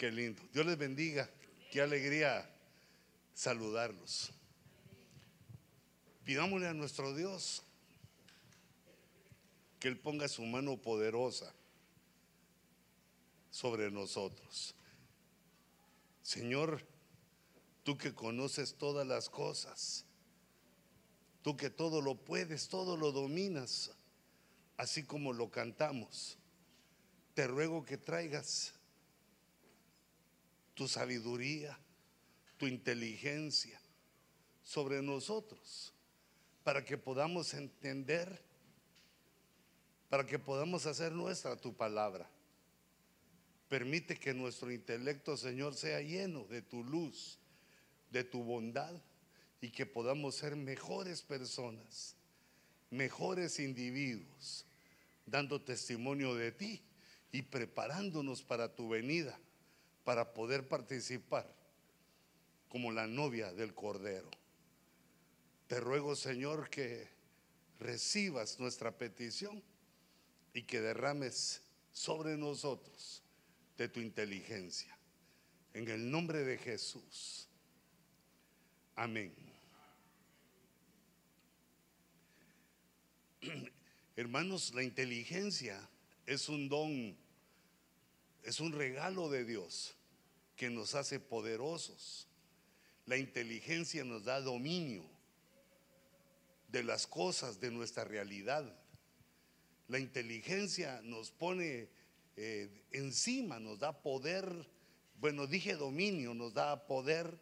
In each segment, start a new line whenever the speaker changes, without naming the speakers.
Qué lindo. Dios les bendiga. Qué alegría saludarlos. Pidámosle a nuestro Dios que Él ponga su mano poderosa sobre nosotros. Señor, tú que conoces todas las cosas, tú que todo lo puedes, todo lo dominas, así como lo cantamos, te ruego que traigas tu sabiduría, tu inteligencia sobre nosotros, para que podamos entender, para que podamos hacer nuestra tu palabra. Permite que nuestro intelecto, Señor, sea lleno de tu luz, de tu bondad y que podamos ser mejores personas, mejores individuos, dando testimonio de ti y preparándonos para tu venida, para poder participar como la novia del Cordero. Te ruego, Señor, que recibas nuestra petición y que derrames sobre nosotros de tu inteligencia. En el nombre de Jesús. Amén. Hermanos, la inteligencia es un don, es un regalo de Dios que nos hace poderosos. La inteligencia nos da dominio de las cosas, de nuestra realidad. La inteligencia nos pone eh, encima, nos da poder, bueno, dije dominio, nos da poder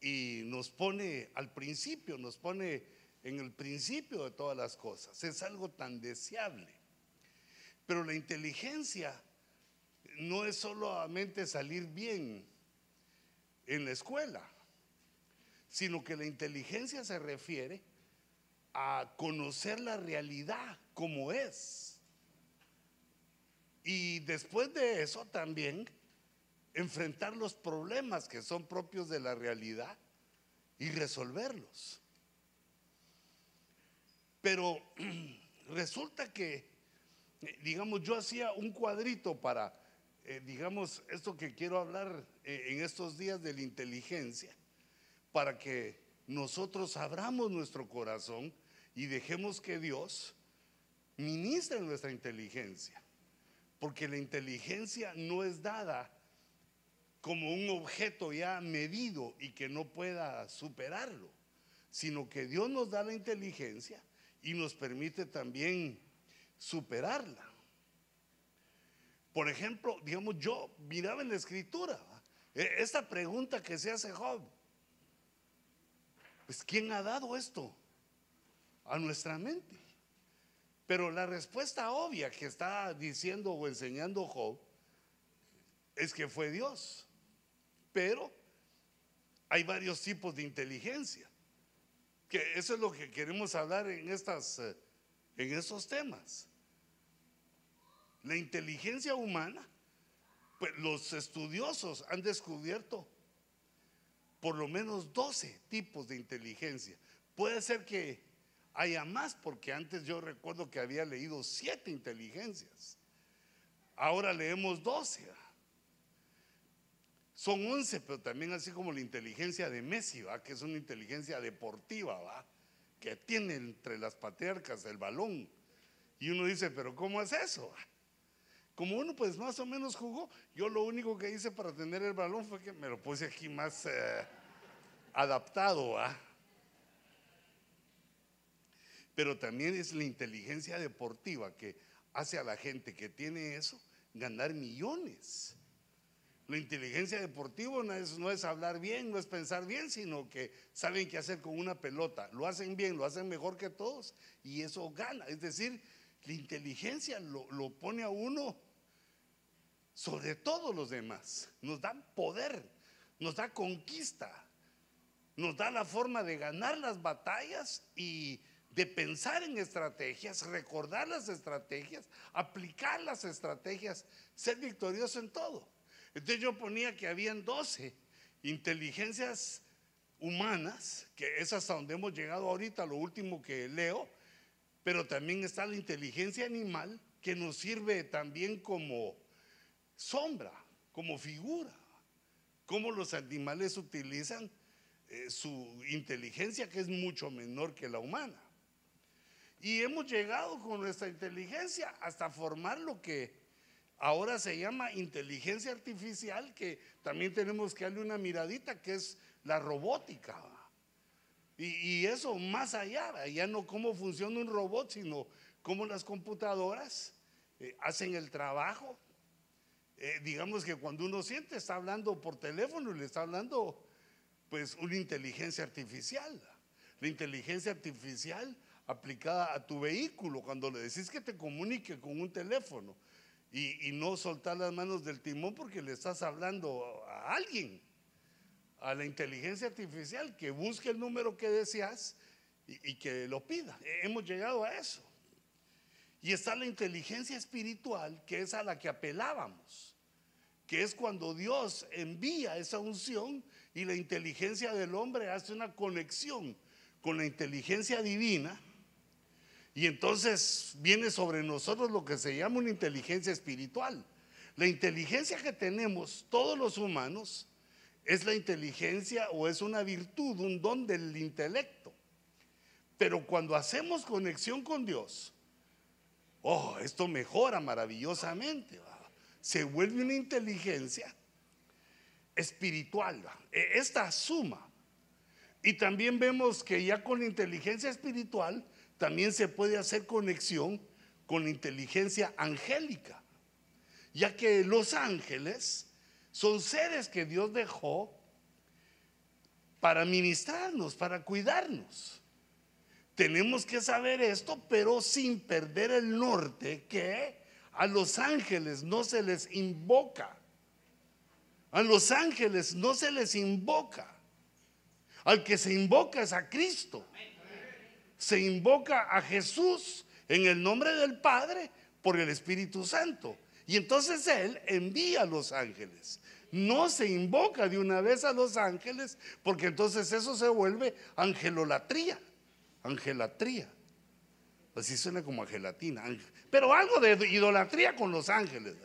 y nos pone al principio, nos pone en el principio de todas las cosas. Es algo tan deseable. Pero la inteligencia no es solamente salir bien en la escuela, sino que la inteligencia se refiere a conocer la realidad como es y después de eso también enfrentar los problemas que son propios de la realidad y resolverlos. Pero resulta que, digamos, yo hacía un cuadrito para, eh, digamos, esto que quiero hablar eh, en estos días de la inteligencia, para que nosotros abramos nuestro corazón y dejemos que Dios ministre nuestra inteligencia. Porque la inteligencia no es dada como un objeto ya medido y que no pueda superarlo, sino que Dios nos da la inteligencia y nos permite también superarla. Por ejemplo, digamos, yo miraba en la escritura e, esta pregunta que se hace Job. Pues ¿quién ha dado esto a nuestra mente? Pero la respuesta obvia que está diciendo o enseñando Job es que fue Dios. Pero hay varios tipos de inteligencia. Que eso es lo que queremos hablar en, estas, eh, en estos temas. La inteligencia humana, pues los estudiosos han descubierto por lo menos 12 tipos de inteligencia. Puede ser que haya más, porque antes yo recuerdo que había leído siete inteligencias. Ahora leemos doce. Son once, pero también así como la inteligencia de Messi, ¿va? que es una inteligencia deportiva, ¿va? que tiene entre las patriarcas el balón. Y uno dice, pero ¿cómo es eso? Como uno pues más o menos jugó, yo lo único que hice para tener el balón fue que me lo puse aquí más eh, adaptado. ¿va? Pero también es la inteligencia deportiva que hace a la gente que tiene eso ganar millones. La inteligencia deportiva no es, no es, hablar bien, no es pensar bien, sino que saben qué hacer con una pelota. Lo hacen bien, lo hacen mejor que todos y eso gana. Es decir, la inteligencia lo, pone a uno sobre todos los demás. Nos da poder, nos da conquista, nos da la forma de ganar las batallas y de pensar en estrategias, recordar las estrategias, aplicar las estrategias, ser victorioso en todo. Entonces yo ponía que habían 12 inteligencias humanas, que es hasta donde hemos llegado ahorita, lo último que leo, pero también está la inteligencia animal, que nos sirve también como sombra, como figura, cómo los animales utilizan eh, su inteligencia que es mucho menor que la humana. Y hemos llegado con nuestra inteligencia hasta formar lo que ahora se llama inteligencia artificial, que también tenemos que darle una miradita, que es la robótica. Y, eso más allá, ya no cómo funciona un robot, sino cómo las computadoras eh, hacen el trabajo. Eh, digamos que cuando uno siente, está hablando por teléfono y le está hablando pues una inteligencia artificial. La inteligencia artificial aplicada a tu vehículo, cuando le decís que te comunique con un teléfono y, no soltar las manos del timón porque le estás hablando a alguien, a la inteligencia artificial, que busque el número que deseas y, y que lo pida. Hemos llegado a eso. Y está la inteligencia espiritual, que es a la que apelábamos, que es cuando Dios envía esa unción y la inteligencia del hombre hace una conexión con la inteligencia divina y entonces viene sobre nosotros lo que se llama una inteligencia espiritual. La inteligencia que tenemos todos los humanos es la inteligencia o es una virtud, un don del intelecto. Pero cuando hacemos conexión con Dios, oh, esto mejora maravillosamente. Se vuelve una inteligencia espiritual. E, esta suma. Y también vemos que ya con la inteligencia espiritual también se puede hacer conexión con inteligencia angélica, ya que los ángeles son seres que Dios dejó para ministrarnos, para cuidarnos. Tenemos que saber esto, pero sin perder el norte, que a los ángeles no se les invoca. A los ángeles no se les invoca. Al que se invoca es a Cristo se invoca a Jesús en el nombre del Padre por el Espíritu Santo. Y entonces Él envía a los ángeles. No se invoca de una vez a los ángeles porque entonces eso se vuelve angelolatría. Angelatría. Así suena como a gelatina. Pero algo de idolatría con los ángeles.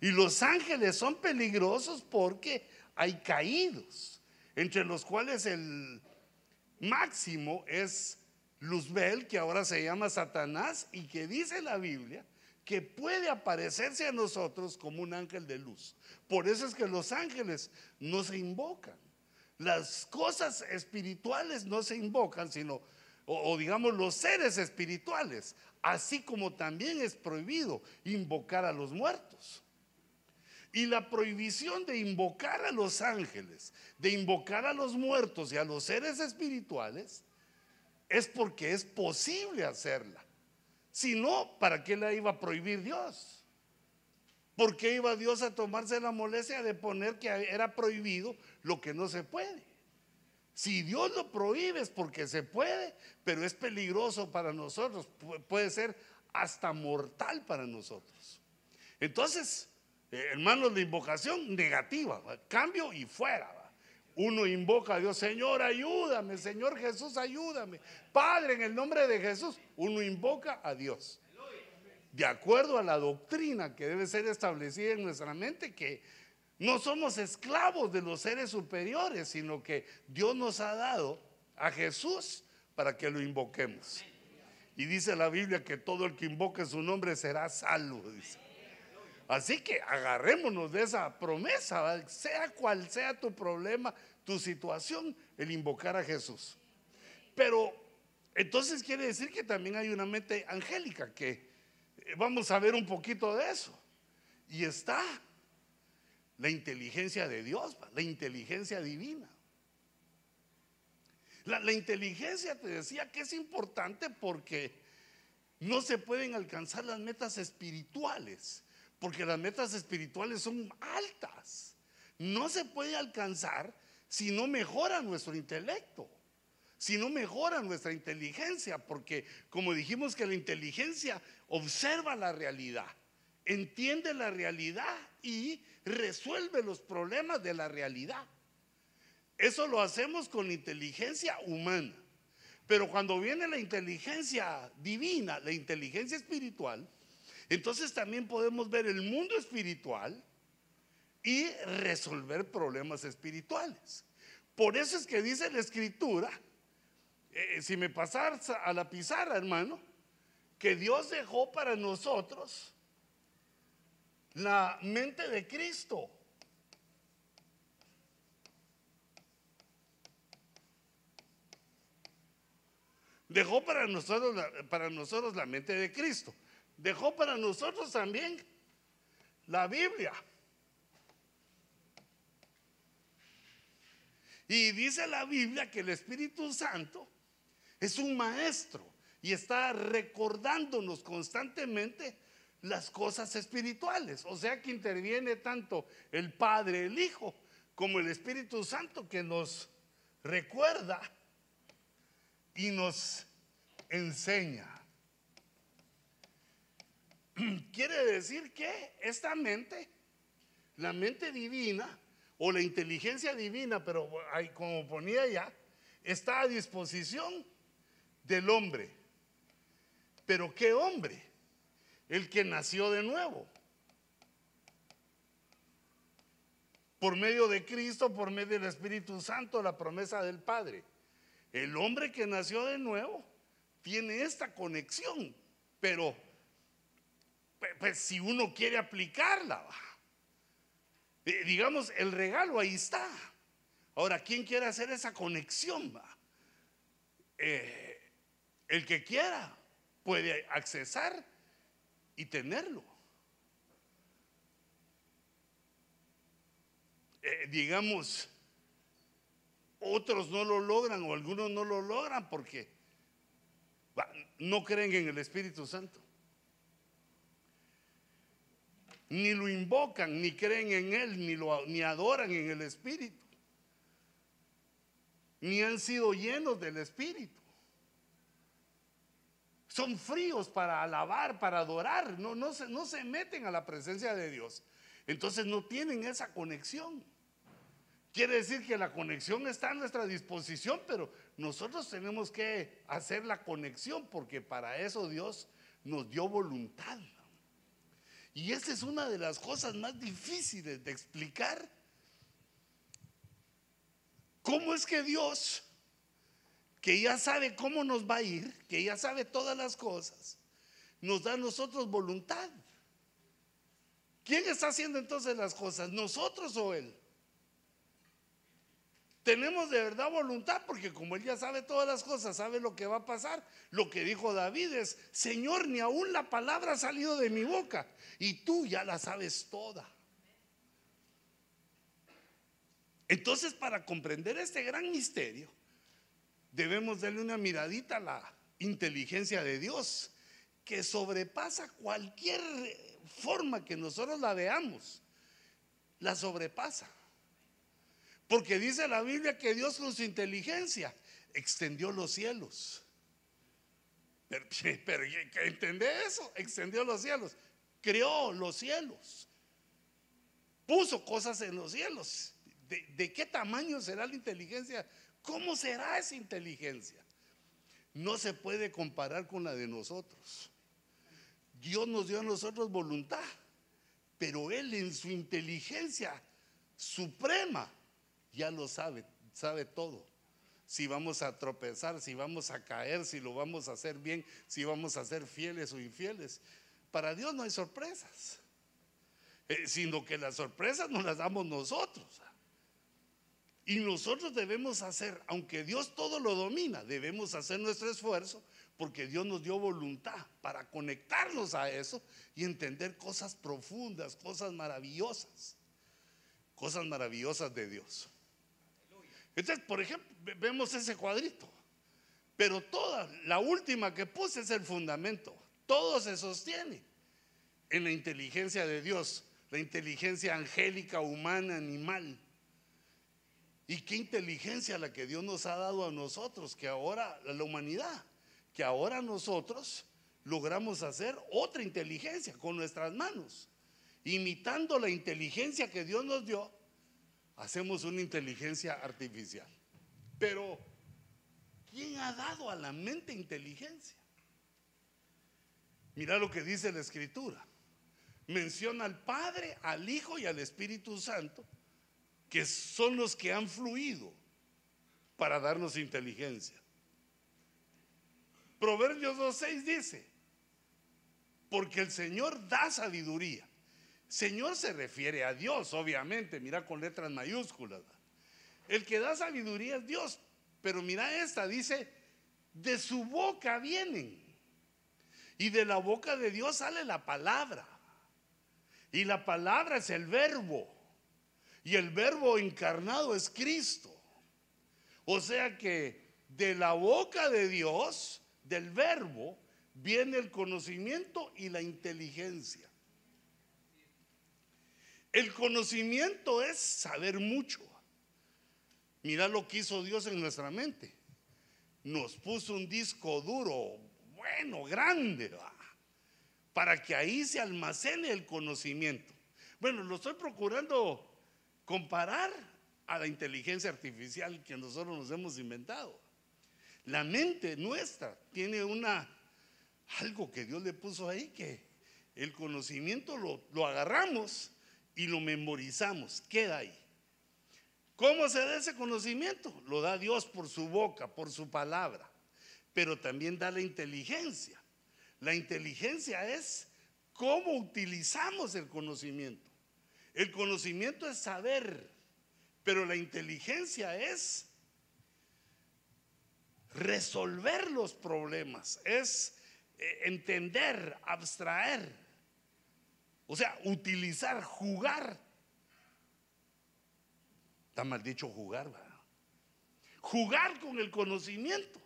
Y los ángeles son peligrosos porque hay caídos, entre los cuales el máximo es Luzbel, que ahora se llama Satanás y que dice la Biblia que puede aparecerse a nosotros como un ángel de luz. Por eso es que los ángeles no se invocan. Las cosas espirituales no se invocan, sino, o, digamos, los seres espirituales, así como también es prohibido invocar a los muertos. Y la prohibición de invocar a los ángeles, de invocar a los muertos y a los seres espirituales, es porque es posible hacerla. Si no, ¿para qué la iba a prohibir Dios? ¿Por qué iba Dios a tomarse la molestia de poner que era prohibido lo que no se puede? Si Dios lo prohíbe es porque se puede, pero es peligroso para nosotros, puede ser hasta mortal para nosotros. Entonces, eh, hermanos, la invocación negativa, cambio y fuera. Uno invoca a Dios, Señor, ayúdame, Señor Jesús, ayúdame. Padre, en el nombre de Jesús, uno invoca a Dios. De acuerdo a la doctrina que debe ser establecida en nuestra mente, que no somos esclavos de los seres superiores, sino que Dios nos ha dado a Jesús para que lo invoquemos. Y dice la Biblia que todo el que invoque su nombre será salvo. Así que agarrémonos de esa promesa, sea cual sea tu problema, tu situación, el invocar a Jesús. Pero entonces quiere decir que también hay una mente angélica, que eh, vamos a ver un poquito de eso. Y está la inteligencia de Dios, la inteligencia divina. La, la, inteligencia te decía que es importante porque no se pueden alcanzar las metas espirituales porque las metas espirituales son altas. No se puede alcanzar si no mejora nuestro intelecto, si no mejora nuestra inteligencia, porque como dijimos que la inteligencia observa la realidad, entiende la realidad y resuelve los problemas de la realidad. Eso lo hacemos con inteligencia humana. Pero cuando viene la inteligencia divina, la inteligencia espiritual, entonces también podemos ver el mundo espiritual y resolver problemas espirituales. Por eso es que dice la escritura, eh, si me pasas a la pizarra, hermano, que Dios dejó para nosotros la mente de Cristo. Dejó para nosotros, para nosotros la mente de Cristo. Dejó para nosotros también la Biblia. Y dice la Biblia que el Espíritu Santo es un maestro y está recordándonos constantemente las cosas espirituales. O sea que interviene tanto el Padre, el Hijo, como el Espíritu Santo que nos recuerda y nos enseña. Quiere decir que esta mente, la mente divina, o la inteligencia divina, pero como ponía ya, está a disposición del hombre. Pero ¿qué hombre? El que nació de nuevo. Por medio de Cristo, por medio del Espíritu Santo, la promesa del Padre. El hombre que nació de nuevo tiene esta conexión, pero pues, si uno quiere aplicarla, eh, digamos, el regalo ahí está. Ahora, ¿quién quiere hacer esa conexión? Eh, el que quiera puede accesar y tenerlo. Eh, digamos, otros no lo logran o algunos no lo logran porque no creen en el Espíritu Santo ni lo invocan, ni creen en Él, ni, lo, ni adoran en el Espíritu, ni han sido llenos del Espíritu. Son fríos para alabar, para adorar, no, no, se, no se meten a la presencia de Dios. Entonces no tienen esa conexión. Quiere decir que la conexión está a nuestra disposición, pero nosotros tenemos que hacer la conexión porque para eso Dios nos dio voluntad. Y esa es una de las cosas más difíciles de explicar. ¿Cómo es que Dios, que ya sabe cómo nos va a ir, que ya sabe todas las cosas, nos da a nosotros voluntad? ¿Quién está haciendo entonces las cosas? ¿Nosotros o Él? Tenemos de verdad voluntad porque como Él ya sabe todas las cosas, sabe lo que va a pasar. Lo que dijo David es, Señor, ni aún la palabra ha salido de mi boca y tú ya la sabes toda. Entonces, para comprender este gran misterio, debemos darle una miradita a la inteligencia de Dios, que sobrepasa cualquier forma que nosotros la veamos, la sobrepasa. Porque dice la Biblia que Dios con su inteligencia extendió los cielos. Pero, pero eso? Extendió los cielos. Creó los cielos. Puso cosas en los cielos. ¿De, ¿De, qué tamaño será la inteligencia? ¿Cómo será esa inteligencia? No se puede comparar con la de nosotros. Dios nos dio a nosotros voluntad, pero Él en su inteligencia suprema ya lo sabe, sabe todo. Si vamos a tropezar, si vamos a caer, si lo vamos a hacer bien, si vamos a ser fieles o infieles. Para Dios no hay sorpresas, eh, sino que las sorpresas nos las damos nosotros. Y nosotros debemos hacer, aunque Dios todo lo domina, debemos hacer nuestro esfuerzo porque Dios nos dio voluntad para conectarnos a eso y entender cosas profundas, cosas maravillosas, cosas maravillosas de Dios. Entonces, por ejemplo, vemos ese cuadrito. Pero toda, la última que puse es el fundamento. Todo se sostiene en la inteligencia de Dios, la inteligencia angélica, humana, animal. Y qué inteligencia la que Dios nos ha dado a nosotros, que ahora, la humanidad, que ahora nosotros logramos hacer otra inteligencia con nuestras manos, imitando la inteligencia que Dios nos dio hacemos una inteligencia artificial. Pero, ¿quién ha dado a la mente inteligencia? Mira lo que dice la escritura. menciona al Padre, al Hijo y al Espíritu Santo, que son los que han fluido para darnos inteligencia. Proverbios 2.6 dice, porque el Señor da sabiduría. Señor se refiere a Dios, obviamente, mira con letras mayúsculas. El que da sabiduría es Dios, pero mira esta, dice, de su boca vienen. Y de la boca de Dios sale la palabra. Y la palabra es el verbo. Y el verbo encarnado es Cristo. O sea que de la boca de Dios, del verbo, viene el conocimiento y la inteligencia. El conocimiento es saber mucho. Mira lo que hizo Dios en nuestra mente. Nos puso un disco duro, bueno, grande, para que ahí se almacene el conocimiento. Bueno, lo estoy procurando comparar a la inteligencia artificial que nosotros nos hemos inventado. La mente nuestra tiene una algo que Dios le puso ahí que el conocimiento lo, lo agarramos y lo memorizamos, queda ahí. ¿Cómo se da ese conocimiento? Lo da Dios por su boca, por su palabra, pero también da la inteligencia. La inteligencia es cómo utilizamos el conocimiento. El conocimiento es saber, pero la inteligencia es resolver los problemas, es eh, entender, abstraer. O sea, utilizar, jugar. Está mal dicho jugar, ¿verdad? Jugar con el conocimiento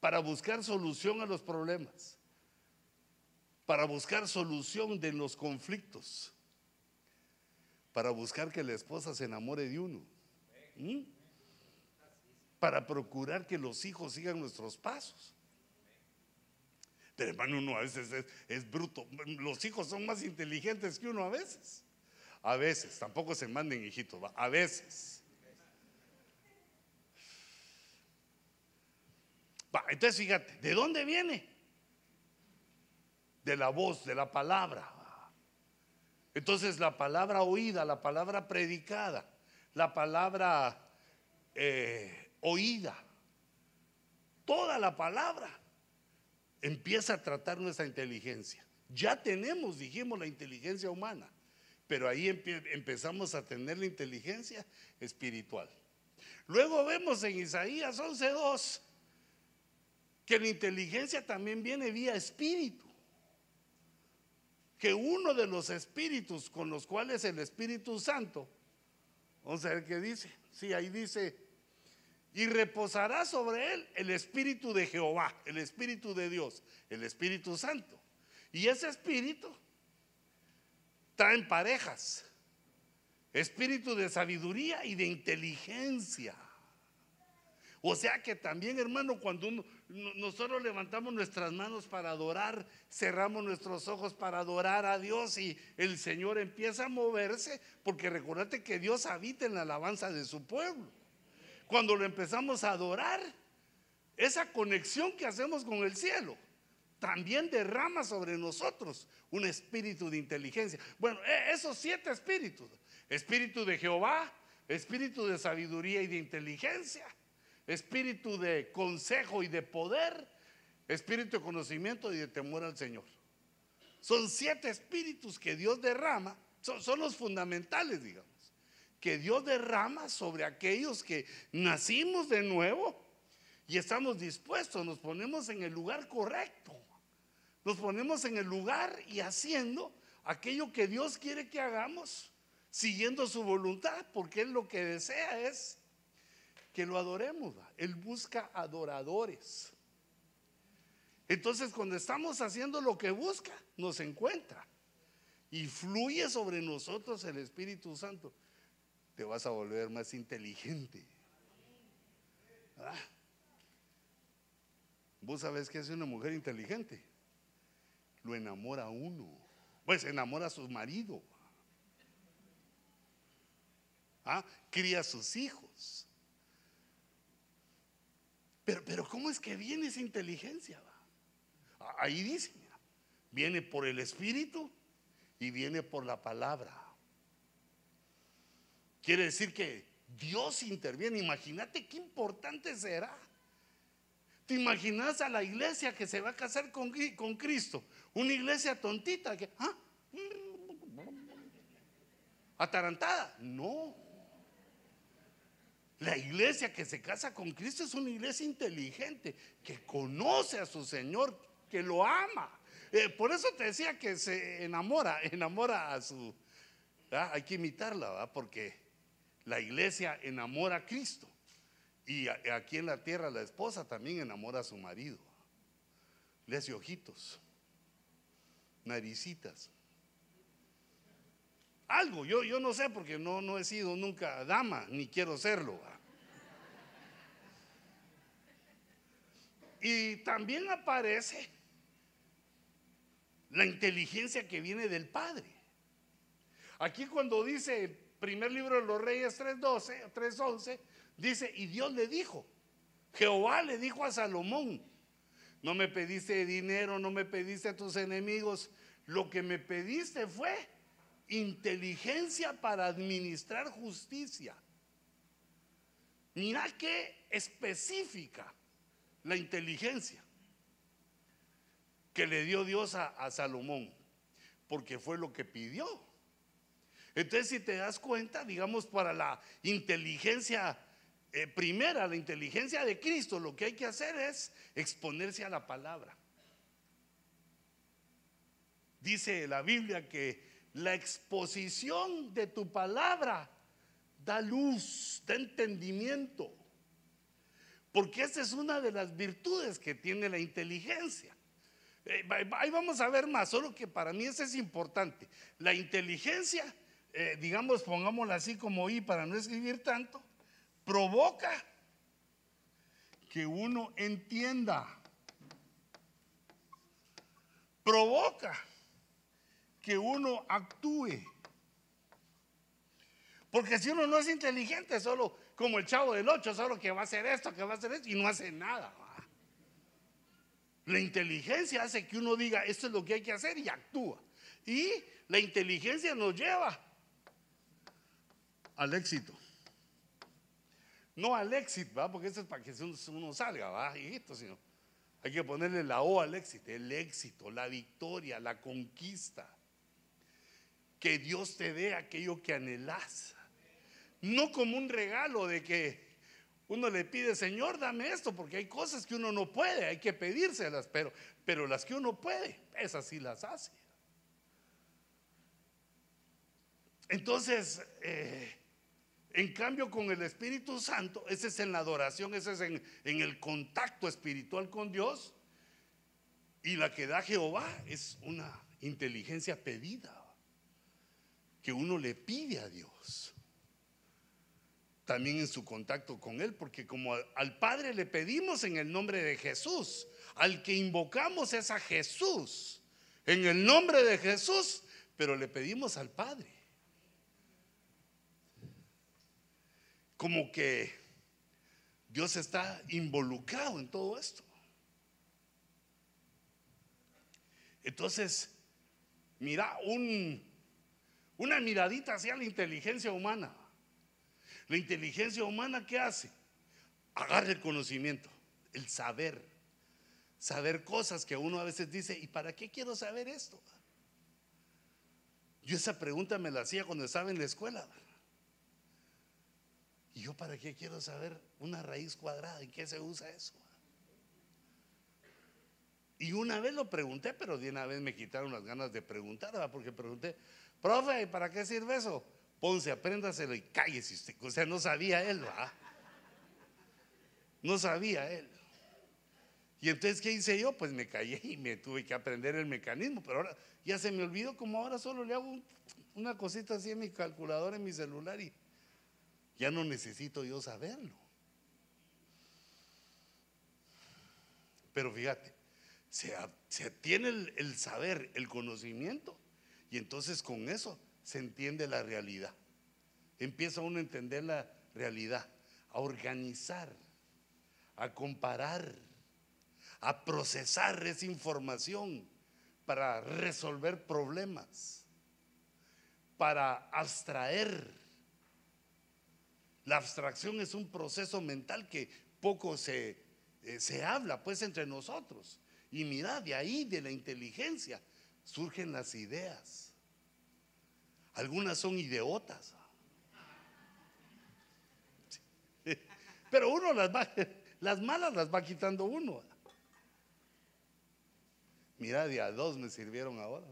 para buscar solución a los problemas, para buscar solución de los conflictos, para buscar que la esposa se enamore de uno, para procurar que los hijos sigan nuestros pasos. Hermano, uno a veces es, bruto. Los hijos son más inteligentes que uno a veces. A veces, tampoco se manden hijitos, a veces. entonces fíjate, ¿de dónde viene? De la voz, de la palabra. Entonces la palabra oída, la palabra predicada, la palabra eh, oída, toda la palabra empieza a tratar nuestra inteligencia. Ya tenemos, dijimos, la inteligencia humana, pero ahí empezamos a tener la inteligencia espiritual. Luego vemos en Isaías 11.2 que la inteligencia también viene vía espíritu. Que uno de los espíritus con los cuales el Espíritu Santo, vamos a ver qué dice. Sí, ahí dice y reposará sobre él el Espíritu de Jehová, el Espíritu de Dios, el Espíritu Santo. Y ese Espíritu trae parejas, Espíritu de sabiduría y de inteligencia. O sea que también, hermano, cuando nosotros levantamos nuestras manos para adorar, cerramos nuestros ojos para adorar a Dios y el Señor empieza a moverse, porque recordate que Dios habita en la alabanza de su pueblo cuando lo empezamos a adorar, esa conexión que hacemos con el cielo también derrama sobre nosotros un espíritu de inteligencia. Bueno, e, esos siete espíritus, espíritu de Jehová, espíritu de sabiduría y de inteligencia, espíritu de consejo y de poder, espíritu de conocimiento y de temor al Señor. Son siete espíritus que Dios derrama, son, son los fundamentales, digamos que Dios derrama sobre aquellos que nacimos de nuevo y estamos dispuestos, nos ponemos en el lugar correcto, nos ponemos en el lugar y haciendo aquello que Dios quiere que hagamos, siguiendo su voluntad, porque Él lo que desea es que lo adoremos. Él busca adoradores. Entonces cuando estamos haciendo lo que busca, nos encuentra y fluye sobre nosotros el Espíritu Santo te vas a volver más inteligente. Ah. Vos sabés que es una mujer inteligente. Lo enamora uno. Pues enamora a su marido. ¿Ah? Cría a sus hijos. Pero, pero ¿cómo es que viene esa inteligencia? Ahí dice, viene por el Espíritu y viene por la palabra. Quiere decir que Dios interviene. Imagínate qué importante será. ¿Te imaginas a la iglesia que se va a casar con, con Cristo? Una iglesia tontita que, ¿ah? Atarantada. No. La iglesia que se casa con Cristo es una iglesia inteligente, que conoce a su Señor, que lo ama. Eh, por eso te decía que se enamora, enamora a su... Hay que imitarla, ¿verdad? porque la iglesia enamora a Cristo. Y aquí en la tierra la esposa también enamora a su marido. Le hace ojitos, naricitas. Algo, yo, yo no sé porque no, no he sido nunca dama, ni quiero serlo. Y también aparece la inteligencia que viene del Padre. Aquí cuando dice primer libro de los Reyes 3.12, 3.11, dice, y Dios le dijo, Jehová le dijo a Salomón, no me pediste dinero, no me pediste a tus enemigos, lo que me pediste fue inteligencia para administrar justicia. Mira qué específica la inteligencia que le dio Dios a, Salomón, porque fue lo que pidió. Entonces, si te das cuenta, digamos, para la inteligencia eh, primera, la inteligencia de Cristo, lo que hay que hacer es exponerse a la palabra. Dice la Biblia que la exposición de tu palabra da luz, da entendimiento. Porque esa es una de las virtudes que tiene la inteligencia. Eh, ahí vamos a ver más, solo que para mí eso es importante. La inteligencia, eh, digamos, pongámosla así como I para no escribir tanto, provoca que uno entienda. Provoca que uno actúe. Porque si uno no es inteligente, solo como el chavo del 8, solo que va a hacer esto, que va a hacer esto, y no hace nada. La inteligencia hace que uno diga, esto es lo que hay que hacer y actúa. Y la inteligencia nos lleva al éxito. No al éxito, ¿va? porque eso es para que uno salga, ¿va? esto, sino hay que ponerle la O al éxito, el éxito, la victoria, la conquista. Que Dios te dé aquello que anhelas. No como un regalo de que uno le pide, Señor, dame esto, porque hay cosas que uno no puede, hay que pedírselas, pero, pero las que uno puede, esas sí las hace. Entonces, eh, en cambio con el Espíritu Santo, ese es en la adoración, ese es en, en el contacto espiritual con Dios, y la que da Jehová es una inteligencia pedida, que uno le pide a Dios también en su contacto con Él, porque como al Padre le pedimos en el nombre de Jesús, al que invocamos es a Jesús, en el nombre de Jesús, pero le pedimos al Padre. Como que Dios está involucrado en todo esto. Entonces, mira, un, una miradita hacia la inteligencia humana. La inteligencia humana, ¿qué hace? Agarra el conocimiento, el saber. Saber cosas que uno a veces dice, ¿y para qué quiero saber esto? Yo esa pregunta me la hacía cuando estaba en la escuela. ¿Y yo para qué quiero saber una raíz cuadrada? ¿Y qué se usa eso? Y una vez lo pregunté, pero de una vez me quitaron las ganas de preguntar, porque pregunté, profe, ¿para qué sirve eso? Ponce, apréndaselo y cállese. O sea, no sabía él, ¿va? No sabía él. Y entonces, ¿qué hice yo? Pues me callé y me tuve que aprender el mecanismo. Pero ahora ya se me olvidó, como ahora solo le hago una cosita así en mi calculadora, en mi celular y ya no necesito yo saberlo. Pero fíjate, se, tiene el saber, el conocimiento, y entonces con eso se entiende la realidad. Empieza uno a entender la realidad, a organizar, a comparar, a procesar esa información para resolver problemas. para abstraer. La abstracción es un proceso mental que poco se, eh, se habla pues entre nosotros. Y mira, de ahí, de la inteligencia, surgen las ideas. Algunas son idiotas. Pero uno las va, las malas las va quitando uno. Mira, de a dos me sirvieron ahora.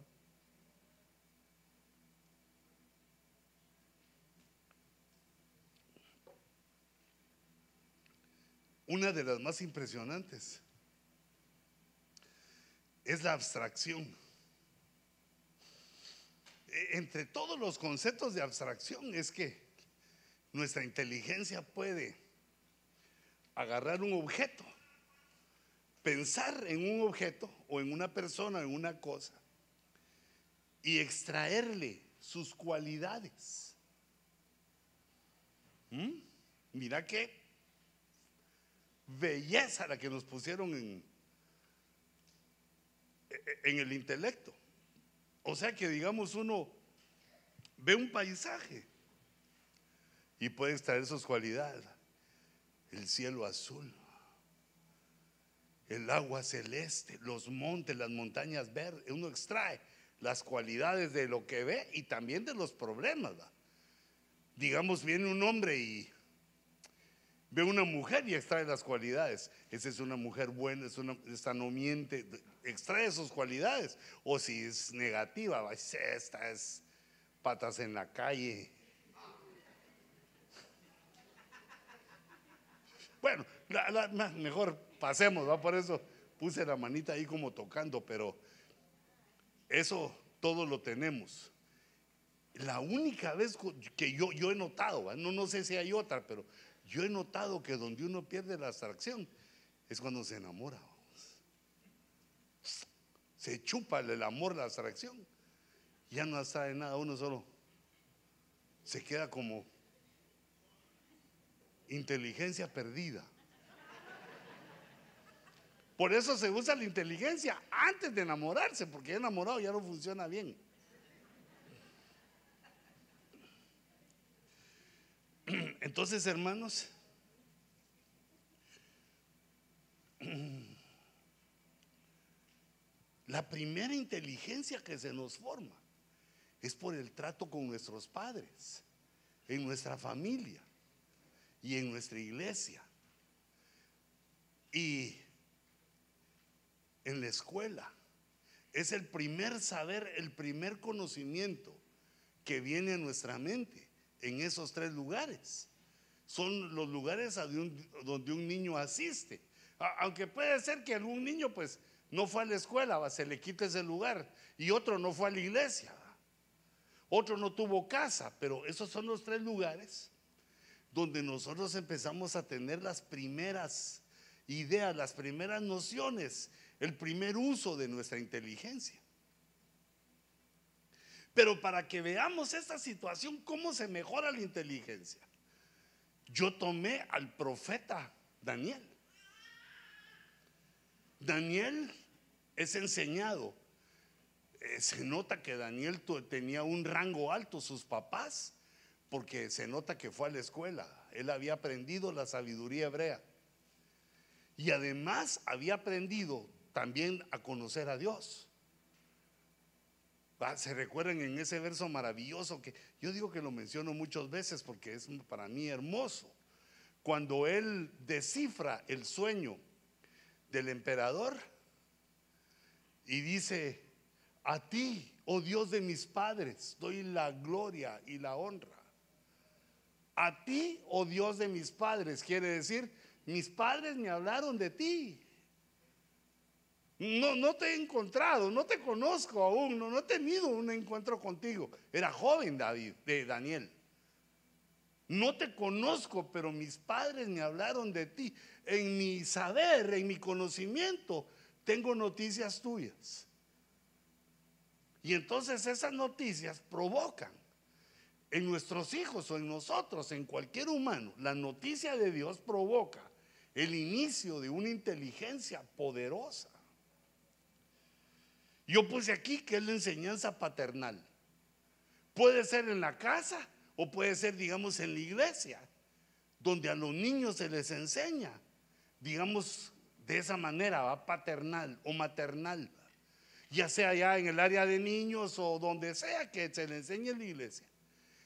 Una de las más impresionantes es la abstracción. E, entre todos los conceptos de abstracción es que nuestra inteligencia puede agarrar un objeto, pensar en un objeto o en una persona, en una cosa, y extraerle sus cualidades. ¿Mm? Mira qué belleza la que nos pusieron en, en el intelecto. O sea que digamos uno ve un paisaje y puede extraer sus cualidades. El cielo azul, el agua celeste, los montes, las montañas verdes. Uno extrae las cualidades de lo que ve y también de los problemas. Digamos, viene un hombre y ve una mujer y extrae las cualidades. Esa es una mujer buena, es una, esta no miente, extrae sus cualidades. O si es negativa, esta es patas en la calle. Bueno, mejor pasemos, ¿va? por eso puse la manita ahí como tocando, pero eso todo lo tenemos. La única vez que yo, yo he notado, no, no sé si hay otra, pero yo he notado que donde uno pierde la atracción es cuando se enamora. Se chupa el amor, la atracción. Ya no de nada, uno solo se queda como inteligencia perdida. Por eso se usa la inteligencia antes de enamorarse, porque enamorado ya no funciona bien. Entonces, hermanos, la primera inteligencia que se nos forma es por el trato con nuestros padres, en nuestra familia y en nuestra iglesia. Y en la escuela. Es el primer saber, el primer conocimiento que viene a nuestra mente en esos tres lugares. Son los lugares donde un niño asiste. Aunque puede ser que algún niño pues no fue a la escuela, se le quite ese lugar. Y otro no fue a la iglesia. Otro no tuvo casa. Pero esos son los tres lugares donde nosotros empezamos a tener las primeras ideas, las primeras nociones, el primer uso de nuestra inteligencia. Pero para que veamos esta situación, cómo se mejora la inteligencia, yo tomé al profeta Daniel. Daniel es enseñado. Eh, se nota que Daniel tenía un rango alto, sus papás, porque se nota que fue a la escuela. Él había aprendido la sabiduría hebrea. Y además había aprendido también a conocer a Dios. Se recuerdan en ese verso maravilloso que yo digo que lo menciono muchas veces porque es para mí hermoso. Cuando él descifra el sueño del emperador y dice, a ti, oh Dios de mis padres, doy la gloria y la honra. A ti, oh Dios de mis padres, quiere decir, mis padres me hablaron de ti. No, no te he encontrado, no te conozco aún, no, no he tenido un encuentro contigo. Era joven David, de Daniel. No te conozco, pero mis padres me hablaron de ti. En mi saber, en mi conocimiento, tengo noticias tuyas. Y entonces esas noticias provocan en nuestros hijos o en nosotros, en cualquier humano, la noticia de Dios provoca el inicio de una inteligencia poderosa. Yo puse aquí que es la enseñanza paternal. Puede ser en la casa o puede ser, digamos, en la iglesia, donde a los niños se les enseña, digamos, de esa manera, ¿va? paternal o maternal, ya sea ya en el área de niños o donde sea que se le enseñe en la iglesia.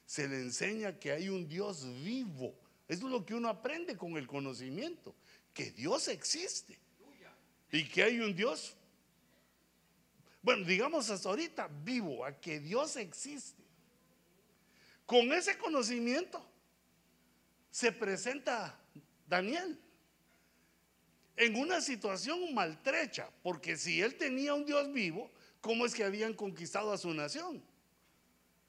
Se le enseña que hay un Dios vivo. Eso es lo que uno aprende con el conocimiento, que Dios existe y que hay un Dios, bueno, digamos hasta ahorita, vivo, a que Dios existe. Con ese conocimiento se presenta Daniel en una situación maltrecha, porque si él tenía un Dios vivo, ¿cómo es que habían conquistado a su nación?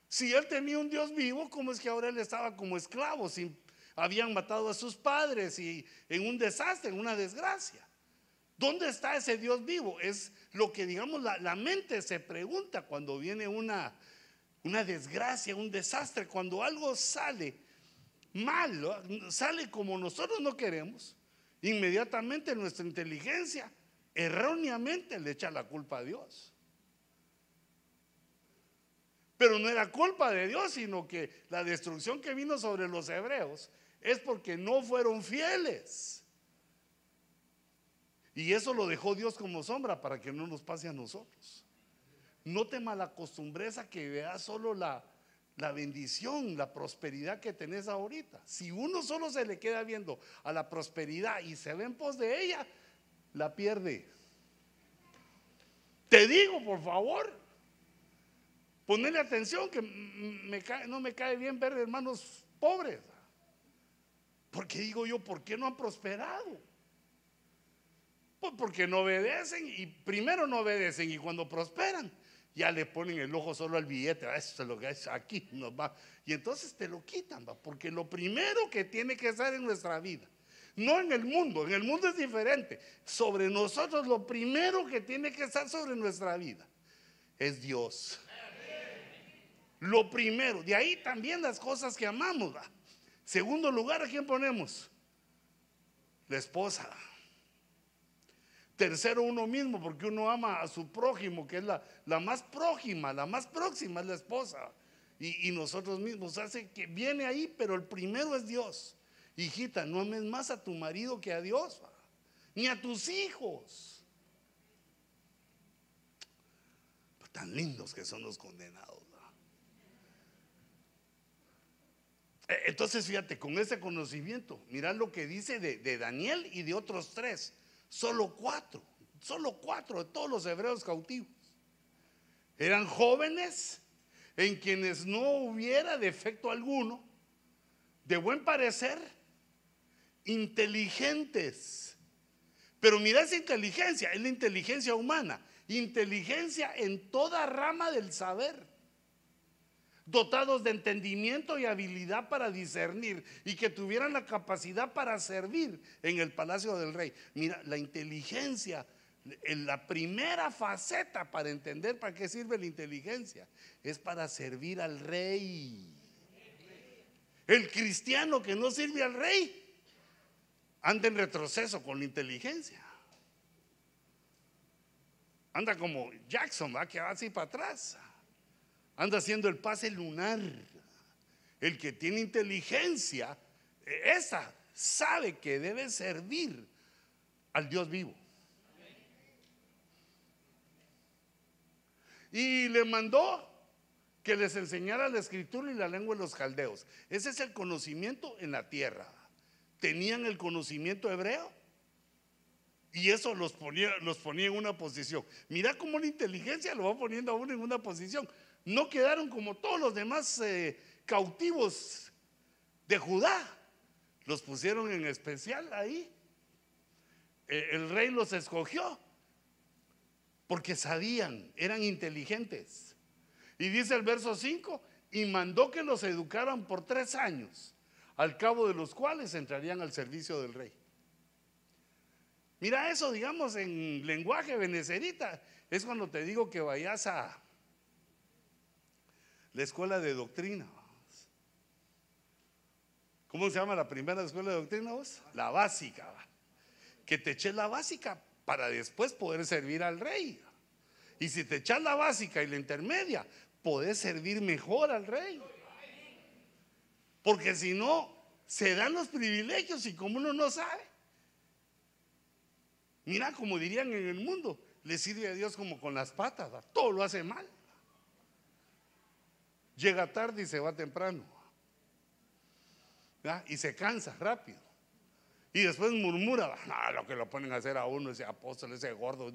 Si él tenía un Dios vivo, ¿cómo es que ahora él estaba como esclavo? Si habían matado a sus padres y en un desastre, en una desgracia. ¿Dónde está ese Dios vivo? Es lo que, digamos, la, mente se pregunta cuando viene una, una desgracia, un desastre, cuando algo sale mal, sale como nosotros no queremos, inmediatamente nuestra inteligencia erróneamente le echa la culpa a Dios. Pero no era culpa de Dios, sino que la destrucción que vino sobre los hebreos es porque no fueron fieles. Y eso lo dejó Dios como sombra para que no nos pase a nosotros. No te malacostumbres a que veas solo la, la bendición, la prosperidad que tenés ahorita. Si uno solo se le queda viendo a la prosperidad y se ve en pos de ella, la pierde. Te digo, por favor, ponerle atención que no me cae bien ver hermanos pobres. Porque digo yo, ¿por qué no han prosperado? Pues porque no obedecen y primero no obedecen y cuando prosperan ya le ponen el ojo solo al billete, ah, eso es lo que es aquí, nos va. Y entonces te lo quitan, ¿va? porque lo primero que tiene que estar en nuestra vida, no en el mundo, en el mundo es diferente, sobre nosotros lo primero que tiene que estar sobre nuestra vida es Dios. Lo primero, de ahí también las cosas que amamos. Segundo lugar, ¿a quién ponemos? La esposa. Tercero, uno mismo, porque uno ama a su prójimo, que es la, la más prójima, la más próxima es la esposa. Y, nosotros mismos, hace que viene ahí, pero el primero es Dios. Hijita, no ames más a tu marido que a Dios, ni a tus hijos. tan lindos que son los condenados. E, entonces, fíjate, con ese conocimiento, mirad lo que dice de, de Daniel y de otros tres. Solo cuatro, solo cuatro de todos los hebreos cautivos. Eran jóvenes en quienes no hubiera defecto alguno, de buen parecer, inteligentes. Pero mira esa inteligencia, es la inteligencia humana, inteligencia en toda rama del saber dotados de entendimiento y habilidad para discernir y que tuvieran la capacidad para servir en el palacio del rey. Mira, la inteligencia, en la primera faceta para entender para qué sirve la inteligencia, es para servir al rey. El cristiano que no sirve al rey anda en retroceso con la inteligencia. Anda como Jackson, va que va así para atrás anda haciendo el pase lunar. El que tiene inteligencia, esa sabe que debe servir al Dios vivo. Y le mandó que les enseñara la escritura y la lengua de los caldeos. Ese es el conocimiento en la tierra. Tenían el conocimiento hebreo y eso los ponía, los ponía en una posición. Mira cómo la inteligencia lo va poniendo a uno en una posición no quedaron como todos los demás eh, cautivos de Judá. Los pusieron en especial ahí. Eh, el rey los escogió porque sabían, eran inteligentes. Y dice el verso 5, y mandó que los educaran por tres años, al cabo de los cuales entrarían al servicio del rey. Mira eso, digamos, en lenguaje benecerita, es cuando te digo que vayas a, la escuela de doctrina. ¿Cómo se llama la primera escuela de doctrina vos? La básica. Que te eches la básica para después poder servir al rey. Y si te echas la básica y la intermedia, podés servir mejor al rey. Porque si no, se dan los privilegios y como uno no sabe. Mira, como dirían en el mundo, le sirve a Dios como con las patas, todo lo hace mal. Llega tarde y se va temprano. Y se cansa rápido. Y después murmura, no, lo que lo ponen a hacer a uno, ese apóstol, ese gordo.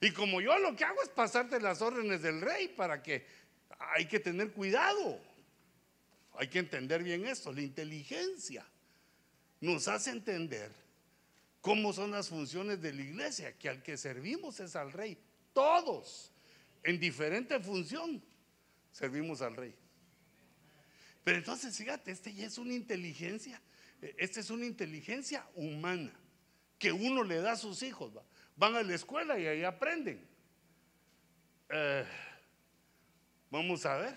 Y como yo lo que hago es pasarte las órdenes del rey para que hay que tener cuidado. Hay que entender bien esto. La inteligencia nos hace entender cómo son las funciones de la iglesia, que al que servimos es al rey. Todos, en diferente función, servimos al rey. Pero entonces, fíjate, este ya es una inteligencia, esta es una inteligencia humana que uno le da a sus hijos. Van a la escuela y ahí aprenden. Eh, vamos a ver,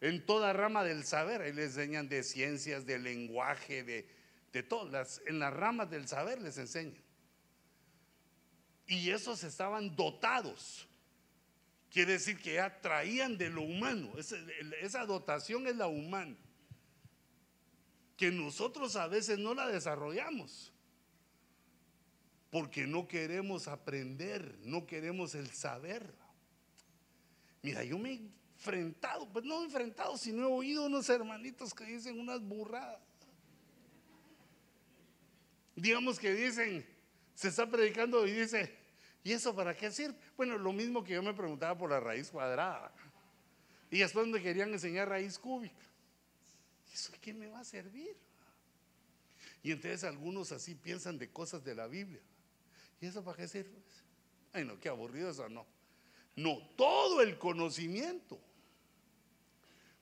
en toda rama del saber, ahí les enseñan de ciencias, de lenguaje, de, de todas, en las ramas del saber les enseñan. Y esos estaban dotados Quiere decir que ya traían de lo humano. Esa, dotación es la humana. Que nosotros a veces no la desarrollamos. Porque no queremos aprender, no queremos el saber. Mira, yo me he enfrentado, pues no he enfrentado, sino he oído unos hermanitos que dicen unas burradas. Digamos que dicen, se está predicando y dice, ¿Y eso para qué sirve? Bueno, lo mismo que yo me preguntaba por la raíz cuadrada. Y después me querían enseñar raíz cúbica. ¿Y eso qué me va a servir? Y entonces algunos así piensan de cosas de la Biblia. ¿Y eso para qué sirve? Ay, no, qué aburrido eso, no. No, todo el conocimiento.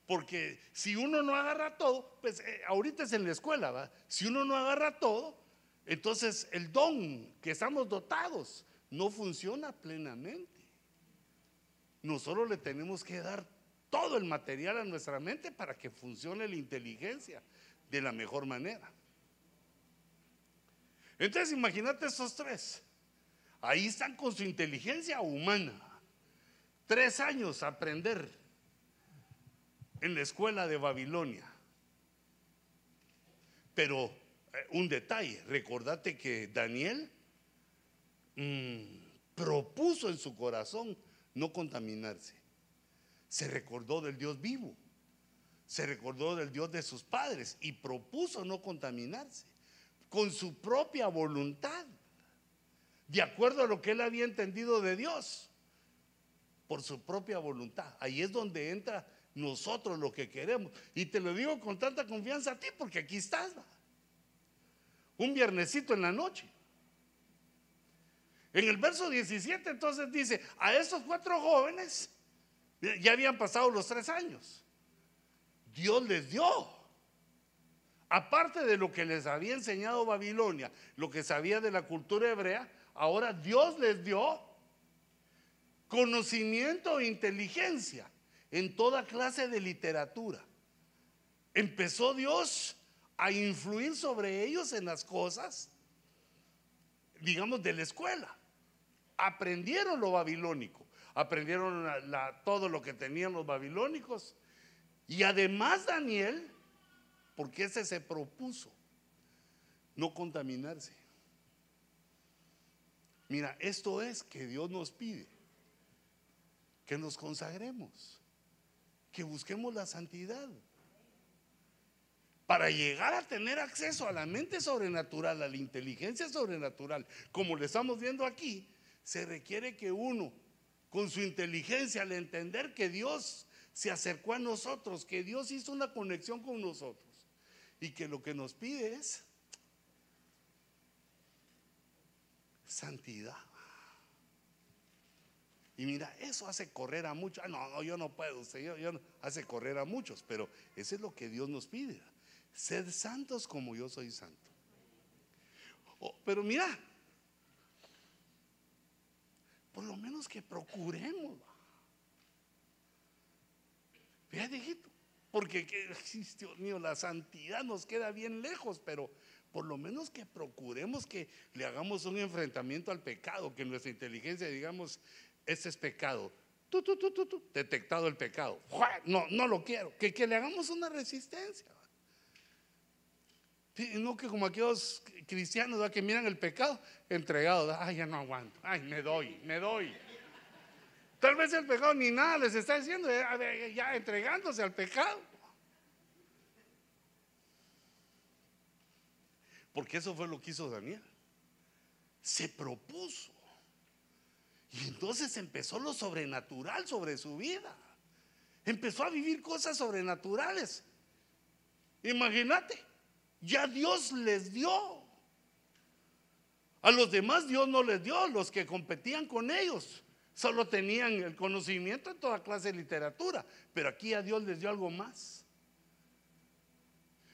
Porque si uno no agarra todo, pues eh, ahorita es en la escuela, ¿va? Si uno no agarra todo, entonces el don que estamos dotados no funciona plenamente. Nosotros le tenemos que dar todo el material a nuestra mente para que funcione la inteligencia de la mejor manera. Entonces imagínate esos tres. Ahí están con su inteligencia humana. Tres años aprender en la escuela de Babilonia. Pero eh, un detalle, recordate que Daniel Mm, propuso en su corazón no contaminarse. Se recordó del Dios vivo, se recordó del Dios de sus padres y propuso no contaminarse con su propia voluntad, de acuerdo a lo que él había entendido de Dios, por su propia voluntad. Ahí es donde entra nosotros lo que queremos. Y te lo digo con tanta confianza a ti, porque aquí estás. Un viernesito en la noche. En el verso 17 entonces dice, a esos cuatro jóvenes ya habían pasado los tres años. Dios les dio, aparte de lo que les había enseñado Babilonia, lo que sabía de la cultura hebrea, ahora Dios les dio conocimiento e inteligencia en toda clase de literatura. Empezó Dios a influir sobre ellos en las cosas, digamos, de la escuela aprendieron lo babilónico, aprendieron todo lo que tenían los babilónicos. Y además Daniel, porque ese se propuso, no contaminarse. Mira, esto es que Dios nos pide, que nos consagremos, que busquemos la santidad. Para llegar a tener acceso a la mente sobrenatural, a la inteligencia sobrenatural, como le estamos viendo aquí, se requiere que uno, con su inteligencia, al entender que Dios se acercó a nosotros, que Dios hizo una conexión con nosotros y que lo que nos pide es santidad. Y mira, eso hace correr a muchos. Ah, no, no, yo no puedo, Señor, yo no. hace correr a muchos, pero eso es lo que Dios nos pide. Sed santos como yo soy santo. Oh, pero mira, por lo menos que procuremos. Fíjate, hijito, porque Dios mío, la santidad nos queda bien lejos, pero por lo menos que procuremos que le hagamos un enfrentamiento al pecado, que nuestra inteligencia, digamos, este es pecado. Detectado el pecado. No, no lo quiero. Que, que le hagamos una resistencia. No que como aquellos cristianos que miran el pecado entregado, ay, ya no aguanto, ay, me doy, me doy. Tal vez el pecado ni nada les está diciendo, ya entregándose al pecado. Porque eso fue lo que hizo Daniel. Se propuso. Y entonces empezó lo sobrenatural sobre su vida. Empezó a vivir cosas sobrenaturales. Imagínate, ya Dios les dio. A los demás Dios no les dio, los que competían con ellos. Solo tenían el conocimiento en toda clase de literatura, pero aquí a Dios les dio algo más.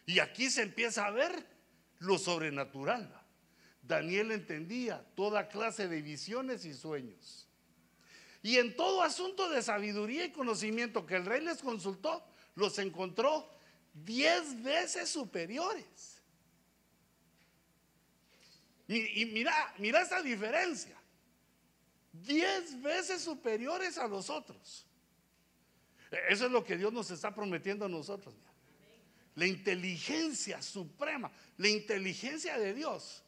Y aquí se empieza a ver lo sobrenatural. Daniel entendía toda clase de visiones y sueños. Y en todo asunto de sabiduría y conocimiento que el rey les consultó, los encontró diez veces superiores. Y mira, mira esa diferencia. Diez veces superiores a los otros. Eso es lo que Dios nos está prometiendo a nosotros. La inteligencia suprema, la inteligencia de Dios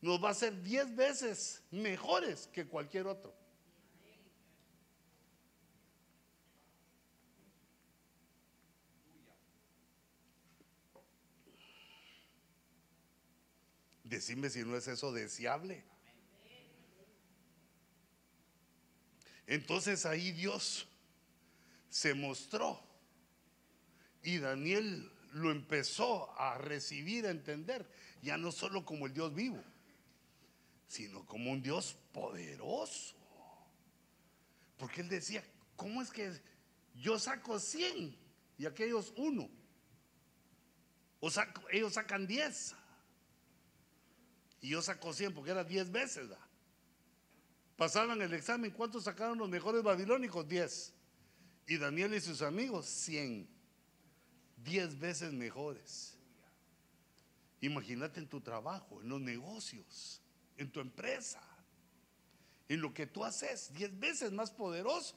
nos va a hacer diez veces mejores que cualquier otro. Decime si no es eso deseable. Entonces ahí Dios se mostró y Daniel lo empezó a recibir, a entender, ya no solo como el Dios vivo, sino como un Dios poderoso. Porque él decía, ¿cómo es que yo saco 100 y aquellos uno? O ellos sacan 10 y yo saco 100 porque era 10 veces. Pasaban el examen, ¿cuántos sacaron los mejores babilónicos? 10. Y Daniel y sus amigos, 100. 10 veces mejores. Imagínate en tu trabajo, en los negocios, en tu empresa, en lo que tú haces, 10 veces más poderoso.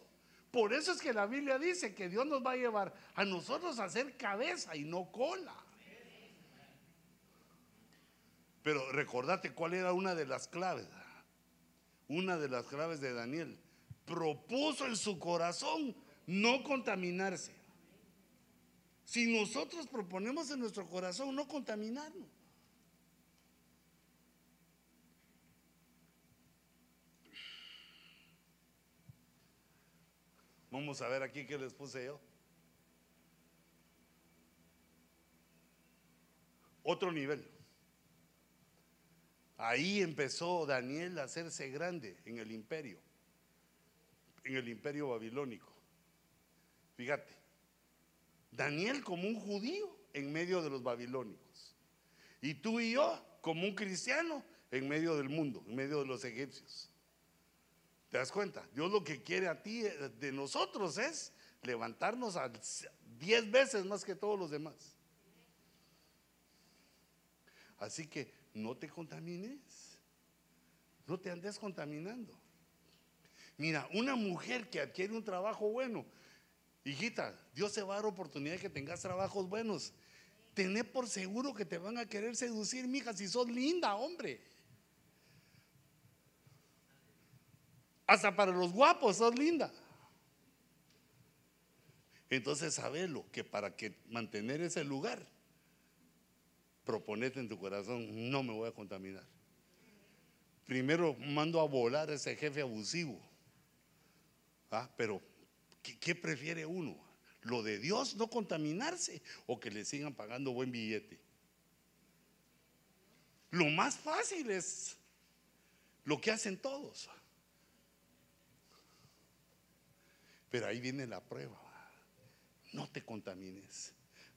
Por eso es que la Biblia dice que Dios nos va a llevar a nosotros a ser cabeza y no cola. Pero recordate cuál era una de las claves. Una de las claves de Daniel. Propuso en su corazón no contaminarse. Si nosotros proponemos en nuestro corazón no contaminarnos. Vamos a ver aquí qué les puse yo. Otro nivel. Ahí empezó Daniel a hacerse grande en el imperio, en el imperio babilónico. Fíjate, Daniel como un judío en medio de los babilónicos. Y tú y yo como un cristiano en medio del mundo, en medio de los egipcios. ¿Te das cuenta? Dios lo que quiere a ti, eh, de nosotros, es levantarnos diez veces más que todos los demás. Así que no te contamines. No te andes contaminando. Mira, una mujer que adquiere un trabajo bueno, hijita, Dios se va a dar oportunidad de que tengas trabajos buenos. Tené por seguro que te van a querer seducir, mija, si sos linda, hombre. Hasta para los guapos sos linda. Entonces sabelo que para que mantener ese lugar proponete en tu corazón, no me voy a contaminar. Primero mando a volar a ese jefe abusivo. Ah, pero, ¿qué, prefiere uno? ¿Lo de Dios no contaminarse o que le sigan pagando buen billete? Lo más fácil es lo que hacen todos. Pero ahí viene la prueba. No te contamines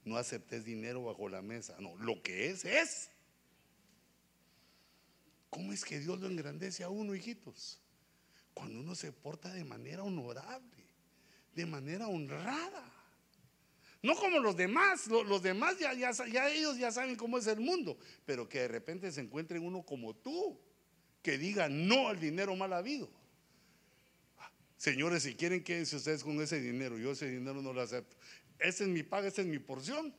no aceptes dinero bajo la mesa. No, lo que es, es. ¿Cómo es que Dios lo engrandece a uno, hijitos? Cuando uno se porta de manera honorable, de manera honrada. No como los demás, los, demás ya, ya, ya, ellos ya saben cómo es el mundo, pero que de repente se encuentren uno como tú, que diga no al dinero mal habido. Señores, si quieren quédense ustedes con ese dinero, yo ese dinero no lo acepto. Esa es mi paga, esa es mi porción.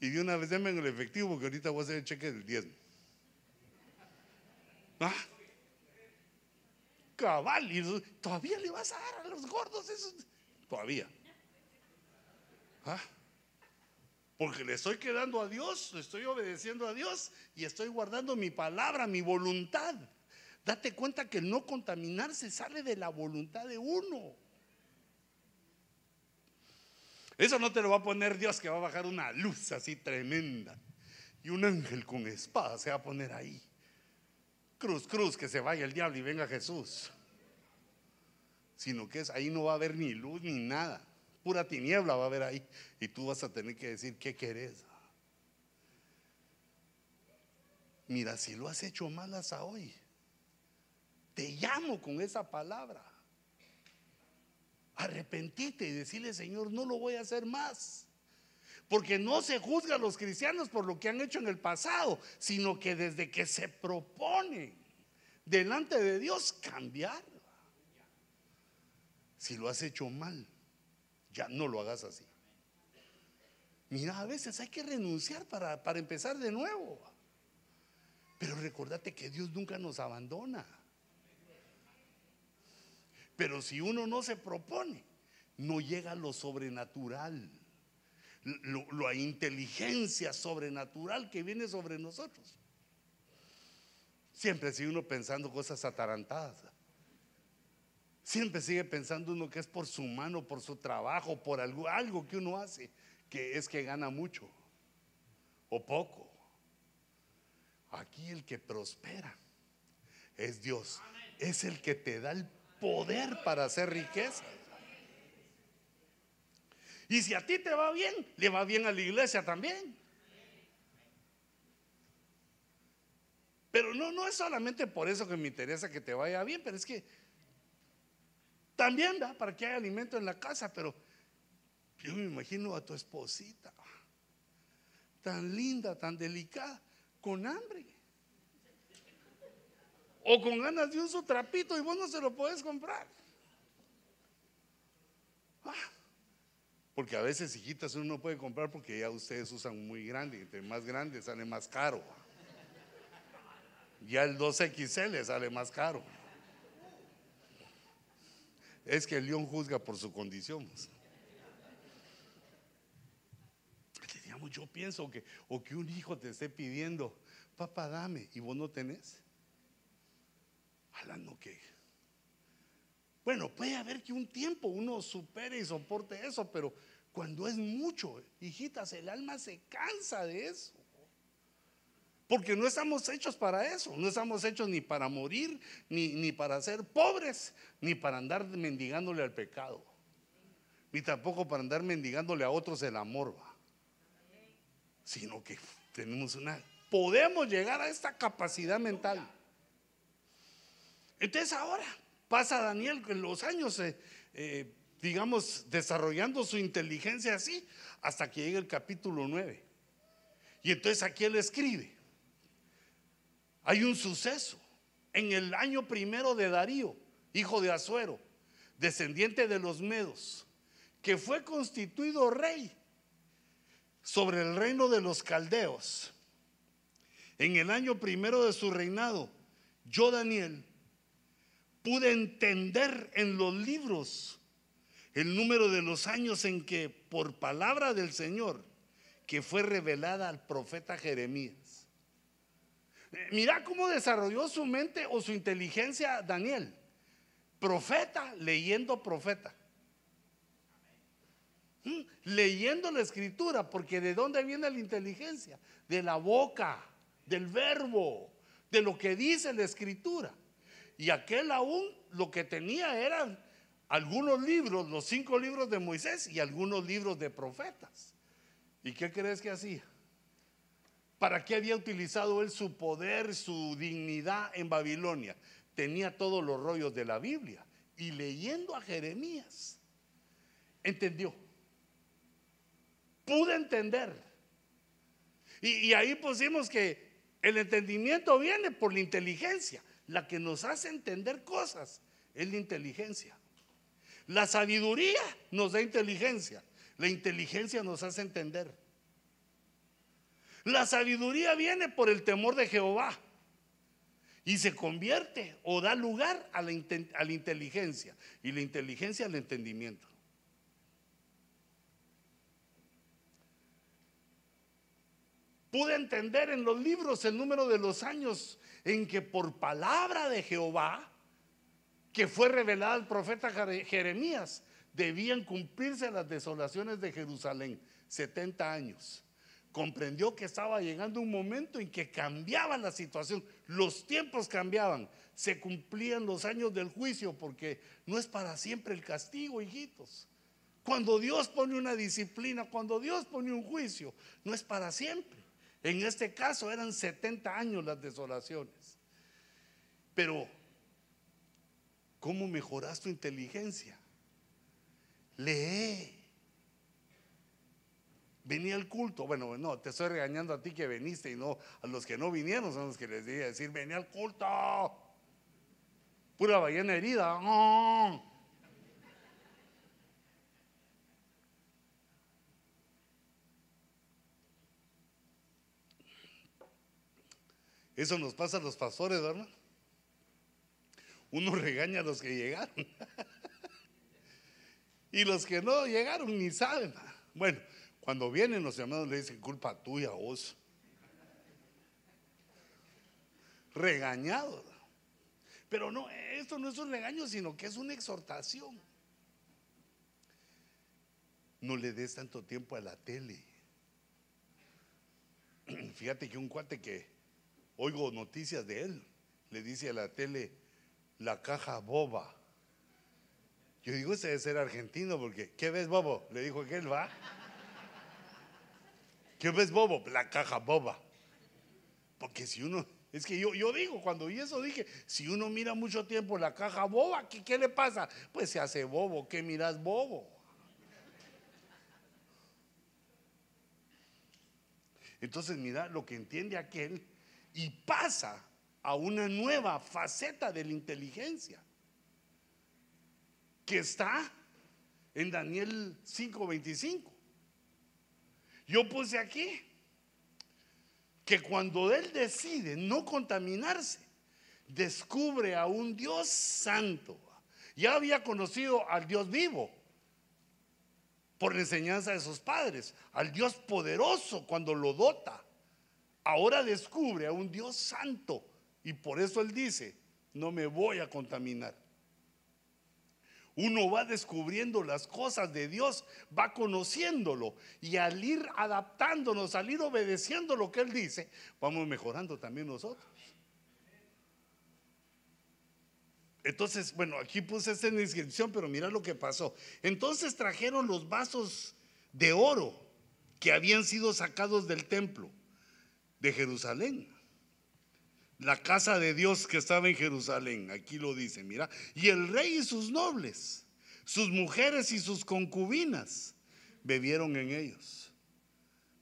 Y de una vez denme en el efectivo, porque ahorita voy a hacer el cheque del diezmo. ¿Ah? Cabal, y todavía le vas a dar a los gordos eso. Todavía. ¿Ah? Porque le estoy quedando a Dios, le estoy obedeciendo a Dios y estoy guardando mi palabra, mi voluntad. Date cuenta que no contaminarse sale de la voluntad de uno. Eso no te lo va a poner Dios que va a bajar una luz así tremenda. Y un ángel con espada se va a poner ahí. Cruz, cruz, que se vaya el diablo y venga Jesús. Sino que es, ahí no va a haber ni luz ni nada pura tiniebla va a haber ahí. Y tú vas a tener que decir, ¿qué querés? Mira, si lo has hecho mal hasta hoy, te llamo con esa palabra. Arrepentite y decirle, Señor, no lo voy a hacer más. Porque no se juzga a los cristianos por lo que han hecho en el pasado, sino que desde que se propone delante de Dios cambiar. Si lo has hecho mal, ya no lo hagas así. Mira, a veces hay que renunciar para, para empezar de nuevo. Pero recordate que Dios nunca nos abandona. Pero si uno no se propone, no llega a lo sobrenatural, la inteligencia sobrenatural que viene sobre nosotros. Siempre sigue uno pensando cosas atarantadas. Siempre sigue pensando uno que es por su mano, por su trabajo, por algo, algo que uno hace, que es que gana mucho o poco. Aquí el que prospera es Dios. Es el que te da el poder para hacer riqueza. Y si a ti te va bien, le va bien a la iglesia también. Pero no, no es solamente por eso que me interesa que te vaya bien, pero es que también da para que haya alimento en la casa, pero yo me imagino a tu esposita, tan linda, tan delicada, con hambre. O con ganas de un su trapito y vos no se lo puedes comprar. Ah, porque a veces hijitas uno no puede comprar porque ya ustedes usan muy grande, entre más grande sale más caro. Ya el 2XL sale más caro. Es que el león juzga por su condición. Digamos, yo pienso que, o que un hijo te esté pidiendo, papá, dame, y vos no tenés. Hablando que. Bueno, puede haber que un tiempo uno supere y soporte eso, pero cuando es mucho, hijitas, el alma se cansa de eso. Porque no estamos hechos para eso, no estamos hechos ni para morir, ni, ni para ser pobres, ni para andar mendigándole al pecado, ni tampoco para andar mendigándole a otros el amor, sino que tenemos una, podemos llegar a esta capacidad mental. Entonces ahora pasa Daniel en los años, eh, eh, digamos, desarrollando su inteligencia así, hasta que llega el capítulo 9. Y entonces aquí él escribe hay un suceso en el año primero de Darío, hijo de Azuero, descendiente de los Medos, que fue constituido rey sobre el reino de los caldeos. En el año primero de su reinado, yo, Daniel, pude entender en los libros el número de los años en que, por palabra del Señor, que fue revelada al profeta Jeremías, Mira cómo desarrolló su mente o su inteligencia Daniel. Profeta leyendo profeta. ¿Mm? Leyendo la escritura, porque ¿de dónde viene la inteligencia? De la boca, del verbo, de lo que dice la escritura. Y aquel aún lo que tenía eran algunos libros, los cinco libros de Moisés y algunos libros de profetas. ¿Y qué crees que hacía? ¿Para qué había utilizado él su poder, su dignidad en Babilonia? Tenía todos los rollos de la Biblia. Y leyendo a Jeremías, entendió. Pude entender. Y, ahí pusimos que el entendimiento viene por la inteligencia, la que nos hace entender cosas es la inteligencia. La sabiduría nos da inteligencia. La inteligencia nos hace entender. La sabiduría viene por el temor de Jehová y se convierte o da lugar a la, inteligencia y la inteligencia al entendimiento. Pude entender en los libros el número de los años en que por palabra de Jehová, que fue revelada al profeta Jeremías, debían cumplirse las desolaciones de Jerusalén, 70 años. Comprendió que estaba llegando un momento en que cambiaba la situación, los tiempos cambiaban, se cumplían los años del juicio, porque no es para siempre el castigo, hijitos. Cuando Dios pone una disciplina, cuando Dios pone un juicio, no es para siempre. En este caso eran 70 años las desolaciones. Pero, ¿cómo mejoras tu inteligencia? Lee. Venía al culto. Bueno, no, te estoy regañando a ti que viniste y no a los que no vinieron, son los que les dije decir, venía al culto. Pura ballena herida. Eso nos pasa a los pastores, ¿verdad? Uno regaña a los que llegaron. y los que no llegaron ni saben. Bueno, cuando vienen los hermanos le dicen culpa tuya, vos. Regañado. Pero no, esto no es un regaño, sino que es una exhortación. No le des tanto tiempo a la tele. Fíjate que un cuate que oigo noticias de él. Le dice a la tele, la caja boba. Yo digo, ese debe ser argentino, porque, ¿qué ves, bobo? Le dijo aquel, va. ¿Qué ves, bobo? La caja boba. Porque si uno, es que yo, yo digo, cuando vi eso dije, si uno mira mucho tiempo la caja boba, ¿qué, qué le pasa? Pues se hace bobo, ¿qué miras bobo? Entonces, mira, lo que entiende aquel y pasa a una nueva faceta de la inteligencia que está en Daniel 5:25. Yo puse aquí que cuando él decide no contaminarse, descubre a un Dios santo. Ya había conocido al Dios vivo por la enseñanza de sus padres, al Dios poderoso cuando lo dota ahora descubre a un Dios santo y por eso él dice, no me voy a contaminar. Uno va descubriendo las cosas de Dios, va conociéndolo y al ir adaptándonos, al ir obedeciendo lo que Él dice, vamos mejorando también nosotros. Entonces, bueno, aquí puse esta inscripción, pero mira lo que pasó. Entonces trajeron los vasos de oro que habían sido sacados del templo de Jerusalén. La casa de Dios que estaba en Jerusalén, aquí lo dice, mira. Y el rey y sus nobles, sus mujeres y sus concubinas bebieron en ellos.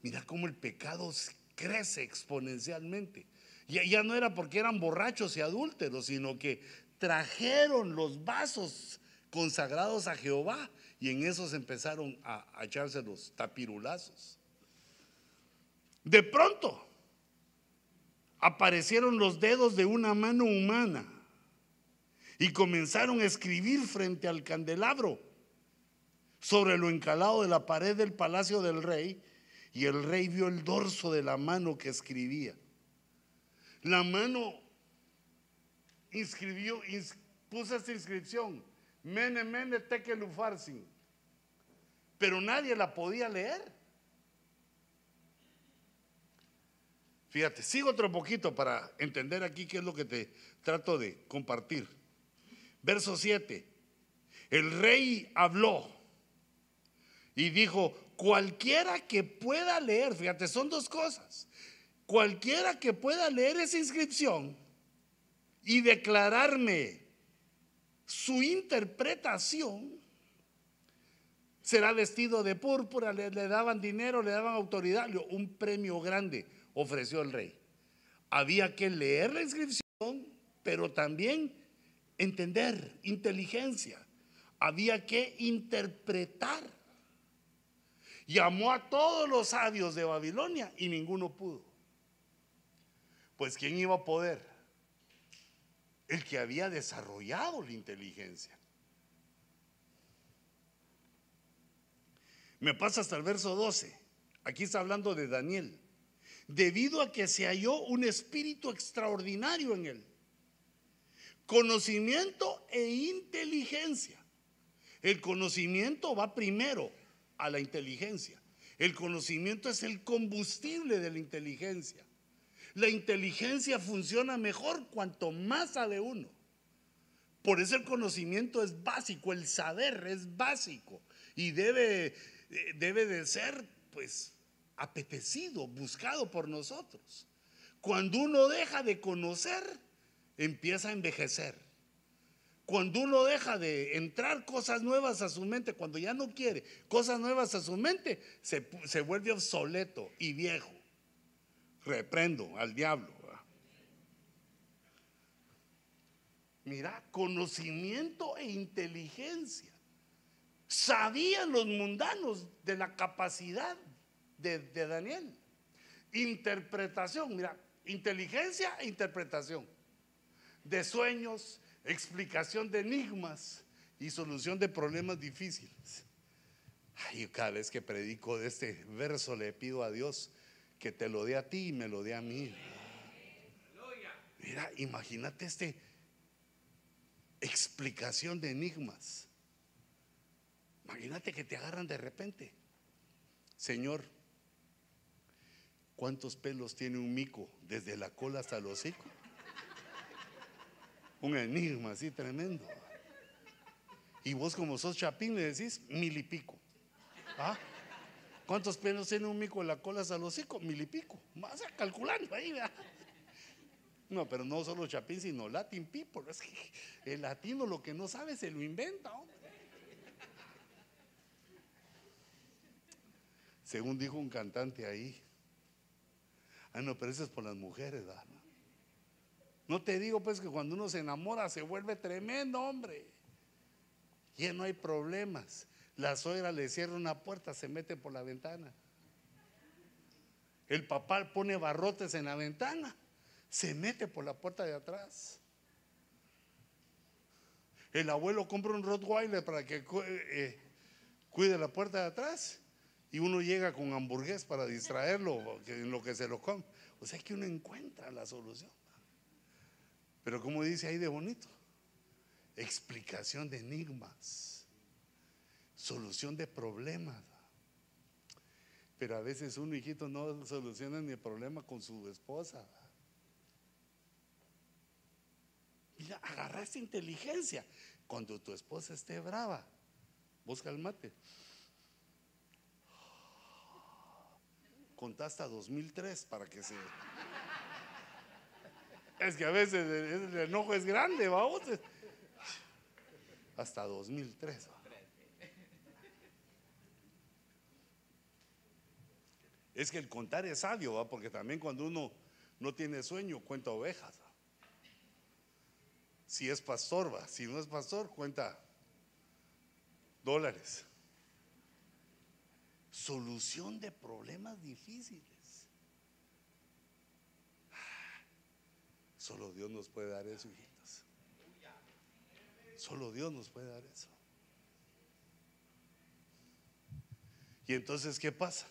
Mira cómo el pecado crece exponencialmente. Ya, ya no era porque eran borrachos y adúlteros, sino que trajeron los vasos consagrados a Jehová y en esos empezaron a, a echarse los tapirulazos. De pronto, aparecieron los dedos de una mano humana y comenzaron a escribir frente al candelabro sobre lo encalado de la pared del palacio del rey y el rey vio el dorso de la mano que escribía. La mano inscribió, puso esta inscripción, Mene Mene Tekelufarsin, pero nadie la podía leer. Fíjate, sigo otro poquito para entender aquí qué es lo que te trato de compartir. Verso 7. El rey habló y dijo, cualquiera que pueda leer, fíjate, son dos cosas. Cualquiera que pueda leer esa inscripción y declararme su interpretación, será vestido de púrpura, le, le daban dinero, le daban autoridad, un premio grande ofreció el rey. Había que leer la inscripción, pero también entender, inteligencia. Había que interpretar. Llamó a todos los sabios de Babilonia y ninguno pudo. Pues ¿quién iba a poder? El que había desarrollado la inteligencia. Me pasa hasta el verso 12. Aquí está hablando de Daniel. Debido a que se halló un espíritu extraordinario en él. Conocimiento e inteligencia. El conocimiento va primero a la inteligencia. El conocimiento es el combustible de la inteligencia. La inteligencia funciona mejor cuanto más sabe uno. Por eso el conocimiento es básico, el saber es básico y debe, debe de ser pues apetecido, buscado por nosotros. Cuando uno deja de conocer, empieza a envejecer. Cuando uno deja de entrar cosas nuevas a su mente, cuando ya no quiere cosas nuevas a su mente, se, se vuelve obsoleto y viejo. Reprendo al diablo. Mira, conocimiento e inteligencia. Sabían los mundanos de la capacidad de, Daniel. Interpretación, mira, inteligencia e interpretación. De sueños, explicación de enigmas y solución de problemas difíciles. Ay, cada vez que predico de este verso le pido a Dios que te lo dé a ti y me lo dé a mí. Mira, imagínate este explicación de enigmas. Imagínate que te agarran de repente. Señor, ¿cuántos pelos tiene un mico desde la cola hasta el hocico? Un enigma así tremendo. Y vos como sos chapín le decís mil y pico. ¿Ah? ¿Cuántos pelos tiene un mico en la cola hasta el hocico? Mil y pico. Más calculando ahí, No, pero no solo chapín, sino Latin people. Es que el latino lo que no sabe se lo inventa. Según dijo un cantante ahí. Ah, no, pero eso es por las mujeres. No te digo pues que cuando uno se enamora se vuelve tremendo, hombre. Ya no hay problemas. La suegra le cierra una puerta, se mete por la ventana. El papá pone barrotes en la ventana, se mete por la puerta de atrás. El abuelo compra un Rottweiler para que eh, cuide la puerta de atrás y uno llega con hamburgués para distraerlo en lo que se lo come. O sea que uno encuentra la solución. Pero como dice ahí de bonito, explicación de enigmas, solución de problemas. Pero a veces un hijito no soluciona ni el problema con su esposa. Mira, agarra esta inteligencia. Cuando tu esposa esté brava, busca el mate. Contá hasta 2003 para que se... Es que a veces el, enojo es grande, vamos. Hasta 2003. Es que el contar es sabio, ¿va? porque también cuando uno no tiene sueño, cuenta ovejas. Si es pastor, va. Si no es pastor, cuenta dólares. Solución de problemas difíciles. Solo Dios nos puede dar eso, hijitos. Solo Dios nos puede dar eso. Y entonces, ¿qué pasa?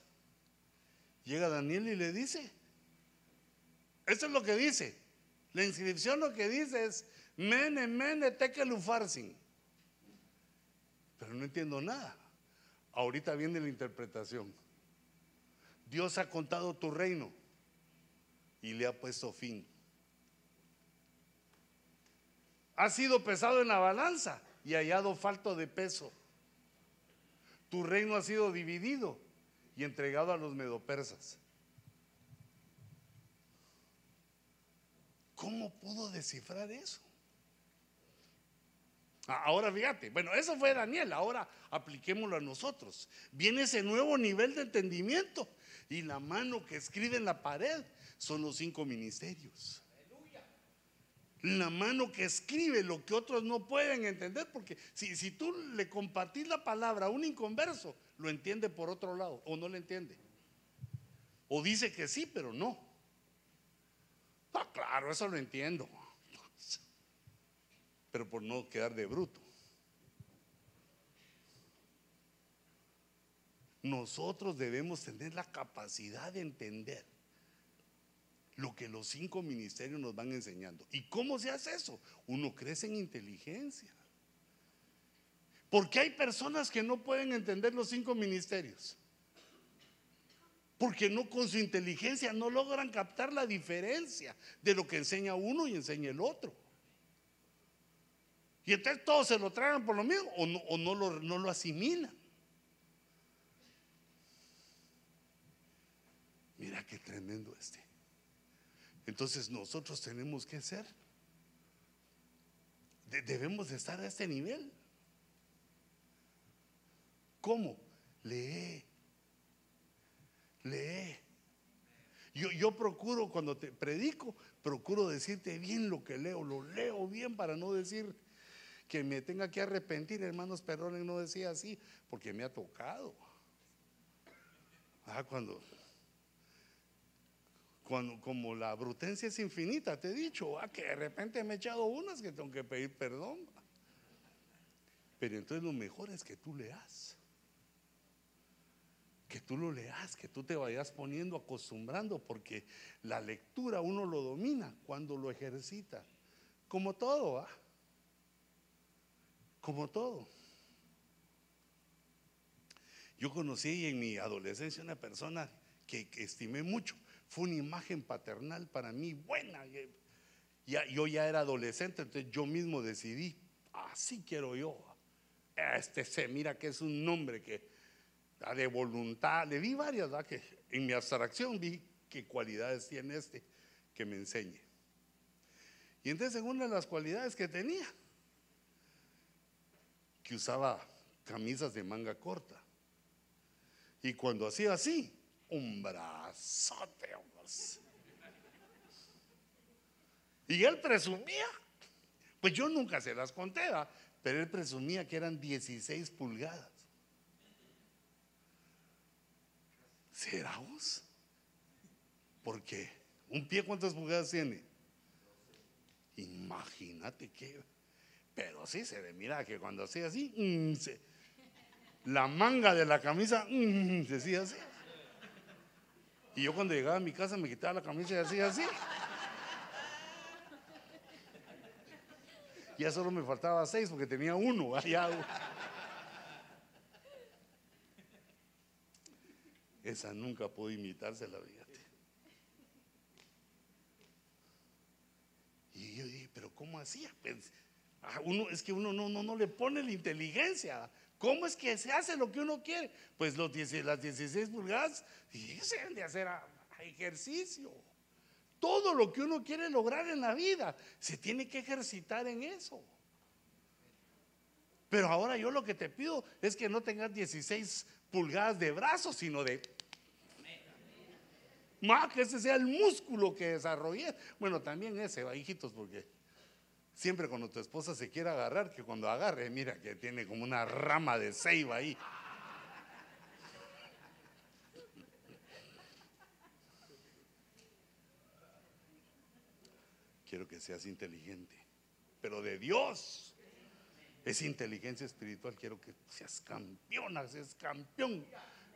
Llega Daniel y le dice, esto es lo que dice. La inscripción lo que dice es, mene, mene, tekelufarsin. Pero no entiendo nada. Ahorita viene la interpretación. Dios ha contado tu reino y le ha puesto fin ha sido pesado en la balanza y hallado falto de peso. Tu reino ha sido dividido y entregado a los medopersas. ¿Cómo pudo descifrar eso? Ah, ahora fíjate, bueno, eso fue Daniel, ahora apliquémoslo a nosotros. Viene ese nuevo nivel de entendimiento y la mano que escribe en la pared son los cinco ministerios La mano que escribe lo que otros no pueden entender, porque si, si tú le compartís la palabra a un inconverso, lo entiende por otro lado o no le entiende. O dice que sí, pero no. Ah, claro, eso lo entiendo. Pero por no quedar de bruto. Nosotros debemos tener la capacidad de entender lo que los cinco ministerios nos van enseñando. ¿Y cómo se hace eso? Uno crece en inteligencia. Porque hay personas que no pueden entender los cinco ministerios. Porque no con su inteligencia no logran captar la diferencia de lo que enseña uno y enseña el otro. Y entonces todos se lo tragan por lo mismo o no, lo asimilan. Mira qué tremendo este. Entonces nosotros tenemos que ser, debemos de estar a este nivel. ¿Cómo? Lee. Lee. Yo, yo procuro cuando te predico, procuro decirte bien lo que leo, lo leo bien para no decir que me tenga que arrepentir, hermanos, perdonen, no decía así, porque me ha tocado. Ah, cuando cuando, como la brutencia es infinita, te he dicho, ah, que de repente me he echado unas que tengo que pedir perdón. Pero entonces lo mejor es que tú leas. Que tú lo leas, que tú te vayas poniendo, acostumbrando, porque la lectura uno lo domina cuando lo ejercita. Como todo, ¿ah? Como todo. Yo conocí en mi adolescencia una persona que estimé mucho fue una imagen paternal para mí buena. Ya, yo ya era adolescente, entonces yo mismo decidí, así quiero yo. Este se mira que es un nombre que da de voluntad. Le vi varias, ¿verdad? que en mi abstracción vi qué cualidades tiene este que me enseñe. Y entonces, una de las cualidades que tenía, que usaba camisas de manga corta. Y cuando hacía así, un brazote. Y él presumía, pues yo nunca se las conté, pero él presumía que eran 16 pulgadas. ¿Será vos? Porque un pie cuántas pulgadas tiene? Imagínate que, pero sí se ve, mira que cuando hacía así, mm, la manga de la camisa mm, se hacía así. Y yo cuando llegaba a mi casa me quitaba la camisa y hacía así. Ya solo me faltaba seis porque tenía uno allá. Esa nunca pudo imitarse la vida. Y yo dije, pero ¿cómo hacía? Pues, ah, uno, es que uno no, no, no le pone la inteligencia. ¿Cómo es que se hace lo que uno quiere? Pues las 16 pulgadas se de hacer ejercicio. Todo lo que uno quiere lograr en la vida se tiene que ejercitar en eso. Pero ahora yo lo que te pido es que no tengas 16 pulgadas de brazos, sino de... Más que ese sea el músculo que desarrollé. Bueno, también ese, hijitos, porque Siempre cuando tu esposa se quiere agarrar, que cuando agarre, mira que tiene como una rama de ceiba ahí. Quiero que seas inteligente, pero de Dios. Es inteligencia espiritual. Quiero que seas campeona, seas campeón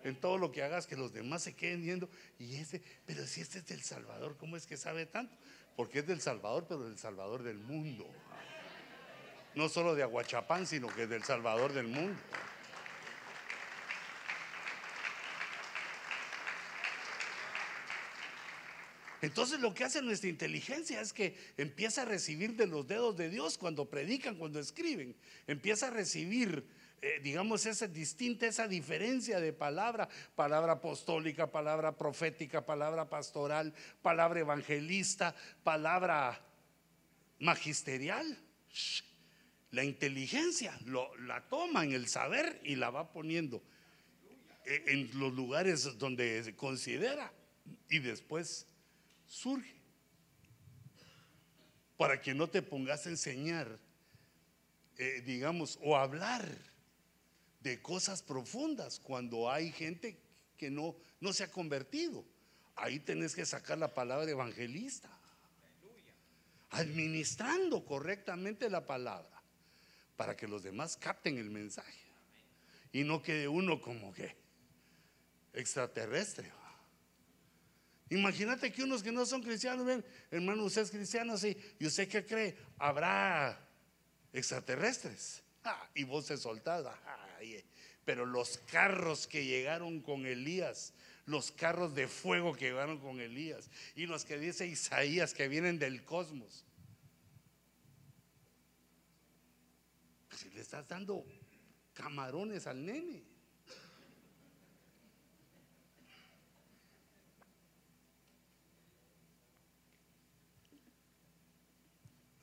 en todo lo que hagas, que los demás se queden viendo. Y ese, pero si este es del Salvador, ¿cómo es que sabe tanto? Porque es del Salvador, pero del Salvador del mundo. No solo de Aguachapán, sino que es del Salvador del mundo. Entonces lo que hace nuestra inteligencia es que empieza a recibir de los dedos de Dios cuando predican, cuando escriben. Empieza a recibir eh, digamos, esa distinta, esa diferencia de palabra, palabra apostólica, palabra profética, palabra pastoral, palabra evangelista, palabra magisterial. La inteligencia lo, la toma en el saber y la va poniendo eh, en los lugares donde se considera y después surge. para que no te pongas a enseñar, eh, digamos, o hablar de cosas profundas cuando hay gente que no, no se ha convertido. Ahí tenés que sacar la palabra evangelista, administrando correctamente la palabra para que los demás capten el mensaje y no quede uno como que extraterrestre. Imagínate que unos que no son cristianos ven, hermano, usted es cristiano, sí, y usted qué cree, habrá extraterrestres. Ah, y vos se soltás, pero los carros que llegaron con Elías, los carros de fuego que llegaron con Elías, y los que dice Isaías que vienen del cosmos. Si le estás dando camarones al nene.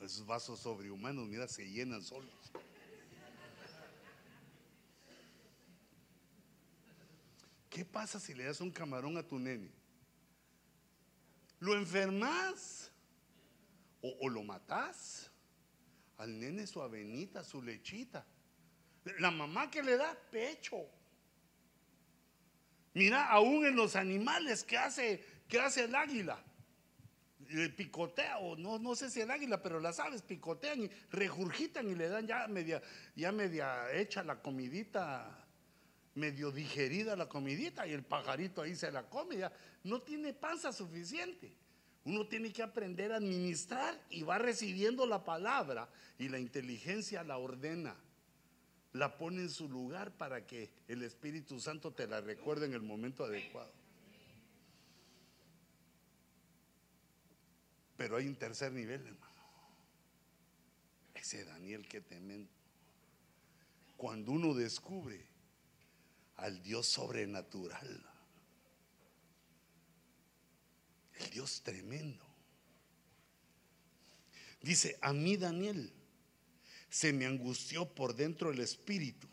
Esos vasos sobrehumanos, mira, se llenan solos. ¿Qué pasa si le das un camarón a tu nene? ¿Lo enfermas? ¿O, lo matas? Al nene su avenita, su lechita. La mamá que le da pecho. Mira, aún en los animales, ¿qué hace, qué hace el águila? picotea, o no, no sé si el águila, pero las aves picotean y regurgitan y le dan ya media, ya media hecha la comidita, medio digerida la comidita, y el pajarito ahí se la come, ya no tiene panza suficiente. Uno tiene que aprender a administrar y va recibiendo la palabra y la inteligencia la ordena, la pone en su lugar para que el Espíritu Santo te la recuerde en el momento adecuado. Pero hay un tercer nivel, hermano. Ese Daniel que temen. Cuando uno descubre al Dios sobrenatural, el Dios tremendo. Dice, a mí Daniel se me angustió por dentro el espíritu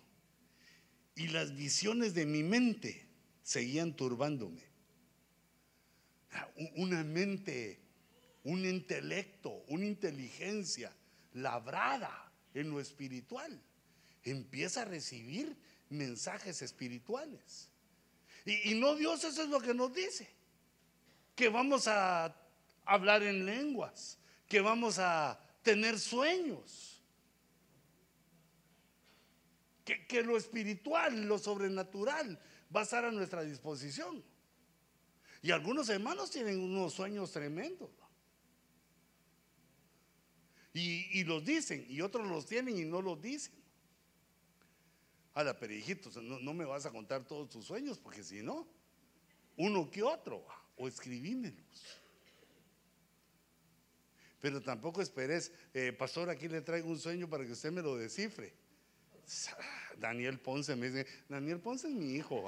y las visiones de mi mente seguían turbándome. Una mente un intelecto, una inteligencia labrada en lo espiritual, empieza a recibir mensajes espirituales. Y, no Dios, eso es lo que nos dice, que vamos a hablar en lenguas, que vamos a tener sueños, que, que lo espiritual, lo sobrenatural va a estar a nuestra disposición. Y algunos hermanos tienen unos sueños tremendos. Y, los dicen, y otros los tienen y no los dicen. Pero hijitos, no, no, me vas a contar todos tus sueños, porque si no, uno que otro, o escribímelos. Pero tampoco esperes, eh, pastor, aquí le traigo un sueño para que usted me lo descifre. Daniel Ponce me dice, Daniel Ponce es mi hijo.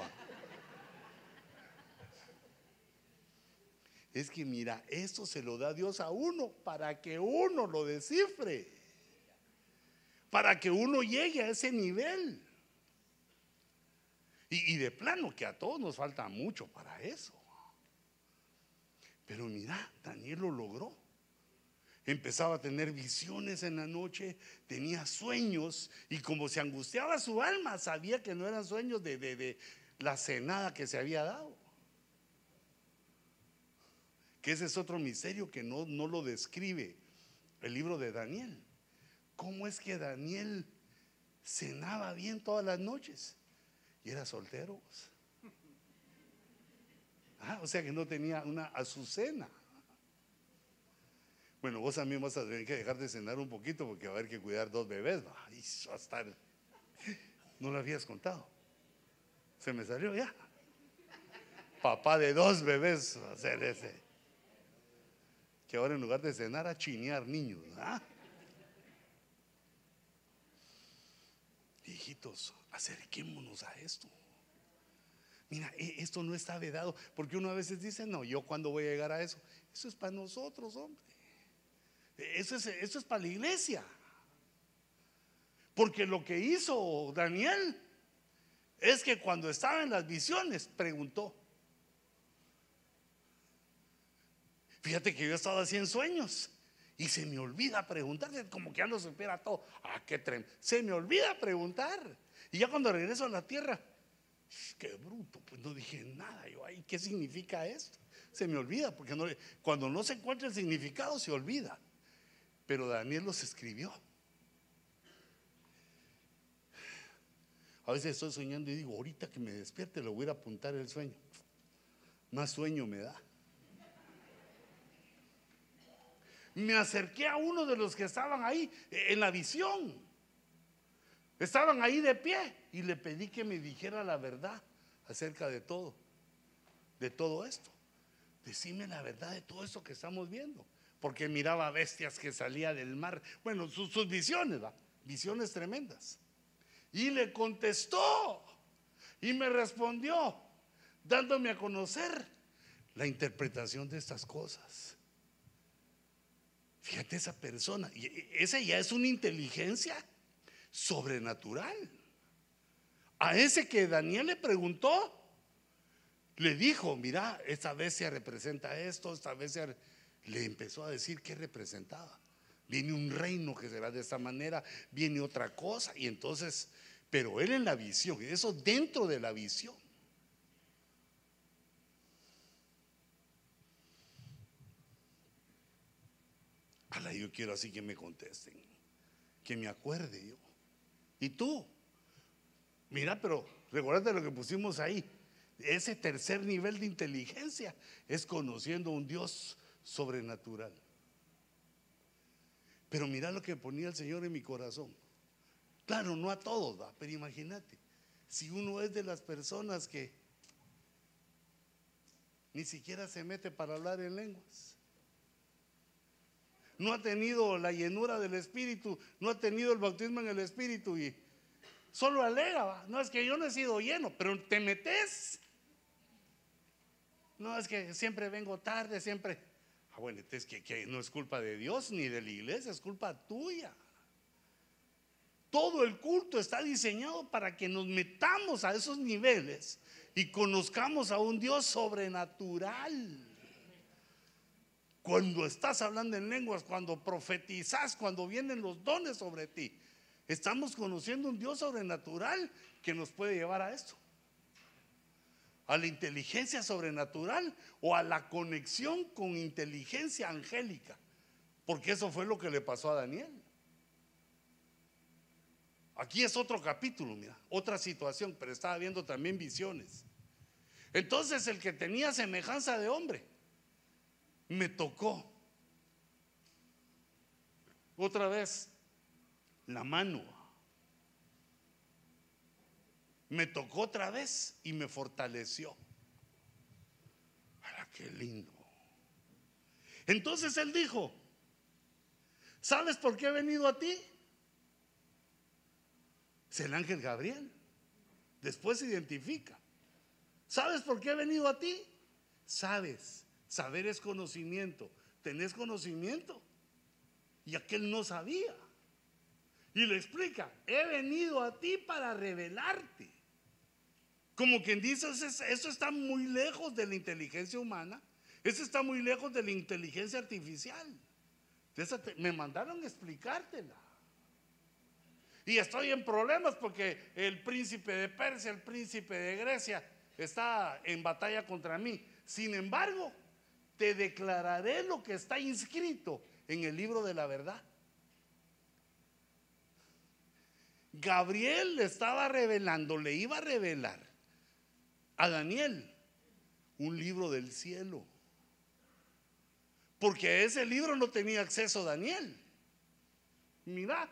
Es que mira, esto se lo da Dios a uno para que uno lo descifre. Para que uno llegue a ese nivel. Y, de plano que a todos nos falta mucho para eso. Pero mira, Daniel lo logró. Empezaba a tener visiones en la noche, tenía sueños y como se angustiaba su alma, sabía que no eran sueños de, de la cenada que se había dado que ese es otro misterio que no, no lo describe el libro de Daniel. ¿Cómo es que Daniel cenaba bien todas las noches y era soltero? Ah, o sea que no tenía una azucena. Bueno, vos también vas a tener que dejar de cenar un poquito porque va a haber que cuidar dos bebés. A estar. No lo habías contado. Se me salió ya. Papá de dos bebés va ese que ahora en lugar de cenar a chinear niños. ¿ah? Hijitos, acerquémonos a esto. Mira, e, esto no está vedado, porque uno a veces dice, no, yo cuando voy a llegar a eso. Eso es para nosotros, hombre. Eso es, eso es para la iglesia. Porque lo que hizo Daniel es que cuando estaba en las visiones preguntó, Fíjate que yo he estado así en sueños. Y se me olvida preguntar, como que ya lo supiera todo. Ah, qué tremendo. Se me olvida preguntar. Y ya cuando regreso a la tierra, qué bruto, pues no dije nada. Yo, ay, ¿qué significa esto? Se me olvida, porque no, cuando no se encuentra el significado, se olvida. Pero Daniel los escribió. A veces estoy soñando y digo, ahorita que me despierte le voy a apuntar el sueño. Más sueño me da. Me acerqué a uno de los que estaban ahí en la visión. Estaban ahí de pie y le pedí que me dijera la verdad acerca de todo, de todo esto. Decime la verdad de todo esto que estamos viendo. Porque miraba bestias que salía del mar. Bueno, sus, visiones, visiones tremendas. Y le contestó y me respondió, dándome a conocer la interpretación de estas cosas. Fíjate esa persona, y esa ya es una inteligencia sobrenatural. A ese que Daniel le preguntó, le dijo, mira, esta bestia representa esto, esta bestia le empezó a decir qué representaba. Viene un reino que será de esta manera, viene otra cosa, y entonces pero él en la visión, y eso dentro de la visión. Ala, yo quiero así que me contesten, que me acuerde yo. ¿Y tú? Mira, pero recuerda lo que pusimos ahí. Ese tercer nivel de inteligencia es conociendo un Dios sobrenatural. Pero mira lo que ponía el Señor en mi corazón. Claro, no a todos, ¿va? pero imagínate, si uno es de las personas que ni siquiera se mete para hablar en lenguas, no ha tenido la llenura del Espíritu, no ha tenido el bautismo en el Espíritu y solo alega, ¿va? no es que yo no he sido lleno, pero te metes. No es que siempre vengo tarde, siempre. Ah, bueno, es que, que no es culpa de Dios ni de la iglesia, es culpa tuya. Todo el culto está diseñado para que nos metamos a esos niveles y conozcamos a un Dios sobrenatural. Cuando estás hablando en lenguas, cuando profetizas, cuando vienen los dones sobre ti, estamos conociendo un Dios sobrenatural que nos puede llevar a esto. A la inteligencia sobrenatural o a la conexión con inteligencia angélica. Porque eso fue lo que le pasó a Daniel. Aquí es otro capítulo, mira, otra situación, pero estaba viendo también visiones. Entonces el que tenía semejanza de hombre me tocó otra vez la mano. Me tocó otra vez y me fortaleció. ¡Para qué lindo! Entonces él dijo, ¿sabes por qué he venido a ti? Es el ángel Gabriel. Después se identifica. ¿Sabes por qué he venido a ti? Sabes. Saber es conocimiento. ¿Tenés conocimiento? Y aquel no sabía. Y le explica, he venido a ti para revelarte. Como quien dice, eso está muy lejos de la inteligencia humana. Eso está muy lejos de la inteligencia artificial. me mandaron explicártela. Y estoy en problemas porque el príncipe de Persia, el príncipe de Grecia, está en batalla contra mí. Sin embargo, te declararé lo que está inscrito en el libro de la verdad. Gabriel le estaba revelando, le iba a revelar a Daniel un libro del cielo. Porque a ese libro no tenía acceso Daniel. Mira,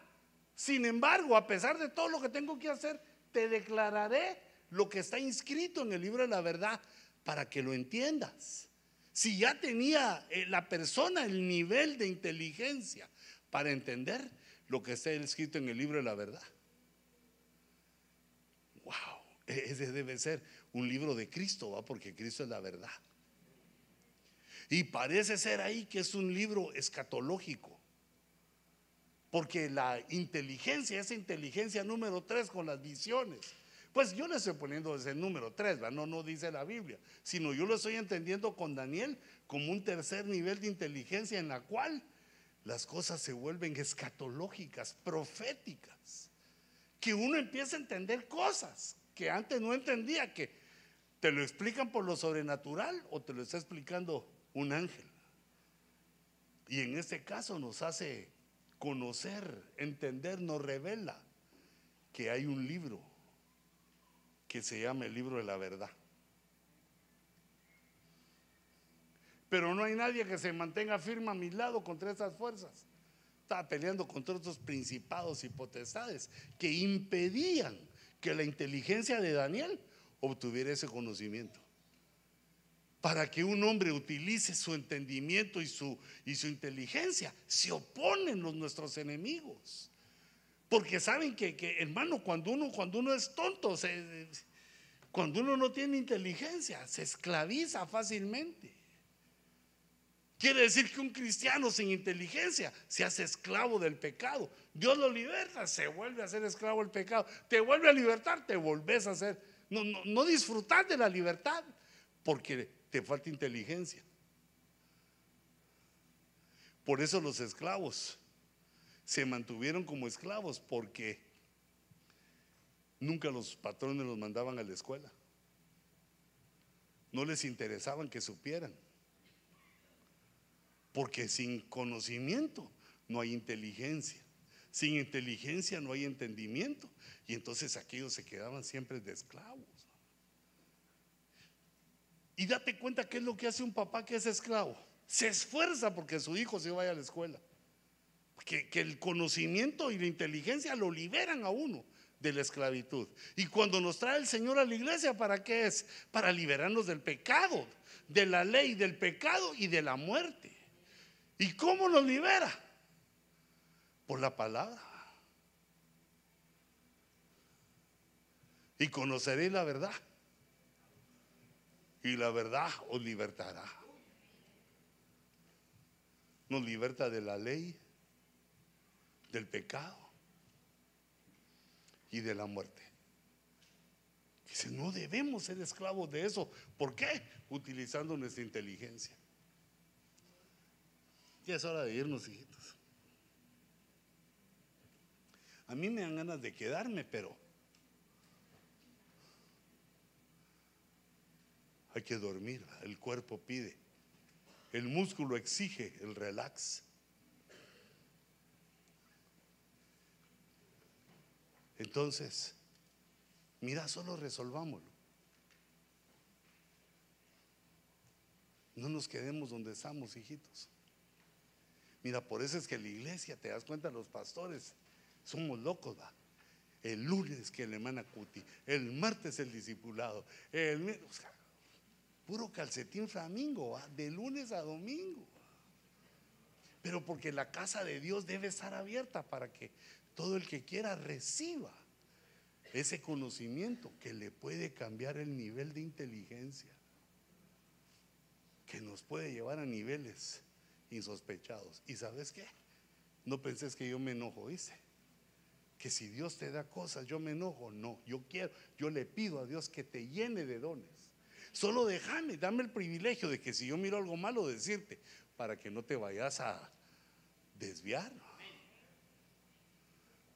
sin embargo, a pesar de todo lo que tengo que hacer, te declararé lo que está inscrito en el libro de la verdad para que lo entiendas. Si ya tenía eh, la persona el nivel de inteligencia para entender lo que está escrito en el libro de la verdad. Wow, e-, ese debe ser un libro de Cristo, ¿va? porque Cristo es la verdad. Y parece ser ahí que es un libro escatológico. Porque la inteligencia, esa inteligencia número tres con las visiones, pues yo le estoy poniendo ese número tres, no, no dice la Biblia, sino yo lo estoy entendiendo con Daniel como un tercer nivel de inteligencia en la cual las cosas se vuelven escatológicas, proféticas, que uno empieza a entender cosas que antes no entendía, que te lo explican por lo sobrenatural o te lo está explicando un ángel. Y en este caso nos hace conocer, entender, nos revela que hay un libro que se llama el libro de la verdad. Pero no hay nadie que se mantenga firme a mi lado contra esas fuerzas. Estaba peleando contra otros principados y potestades que impedían que la inteligencia de Daniel obtuviera ese conocimiento. Para que un hombre utilice su entendimiento y su, y su inteligencia, se oponen los nuestros enemigos. Porque saben que, hermano, cuando uno, cuando uno es tonto, cuando uno no tiene inteligencia, se esclaviza fácilmente. Quiere decir que un cristiano sin inteligencia se hace esclavo del pecado. Dios lo liberta, se vuelve a ser esclavo del pecado. Te vuelve a libertar, te volvés a ser. No, no, no disfrutar de la libertad porque te falta inteligencia. Por eso los esclavos se mantuvieron como esclavos porque nunca los patrones los mandaban a la escuela. No les interesaban que supieran. Porque sin conocimiento no hay inteligencia. Sin inteligencia no hay entendimiento. Y entonces aquellos se quedaban siempre de esclavos. Y date cuenta qué es lo que hace un papá que es esclavo. Se esfuerza porque su hijo se vaya a la escuela. Que, el conocimiento y la inteligencia lo liberan a uno de la esclavitud. Y cuando nos trae el Señor a la iglesia, ¿para qué es? Para liberarnos del pecado, de la ley, del pecado y de la muerte. ¿Y cómo nos libera? Por la palabra. Y conoceréis la verdad. Y la verdad os libertará. Nos liberta de la ley, del pecado y de la muerte. Dice, no debemos ser esclavos de eso. ¿Por qué? Utilizando nuestra inteligencia. Ya es hora de irnos, hijitos. A mí me dan ganas de quedarme, pero hay que dormir. El cuerpo pide. El músculo exige el relax. Entonces, mira, solo resolvámoslo. No nos quedemos donde estamos, hijitos. Mira, por eso es que la iglesia, te das cuenta, los pastores somos locos, va. El lunes que el hermana Cuti, el martes el discipulado, el puro calcetín flamingo, ¿va? de lunes a domingo. Pero porque la casa de Dios debe estar abierta para que todo el que quiera reciba ese conocimiento que le puede cambiar el nivel de inteligencia, que nos puede llevar a niveles insospechados. ¿Y sabes qué? No penses que yo me enojo, dice. Que si Dios te da cosas, yo me enojo. No, yo quiero, yo le pido a Dios que te llene de dones. Solo déjame, dame el privilegio de que si yo miro algo malo, decirte, para que no te vayas a desviar.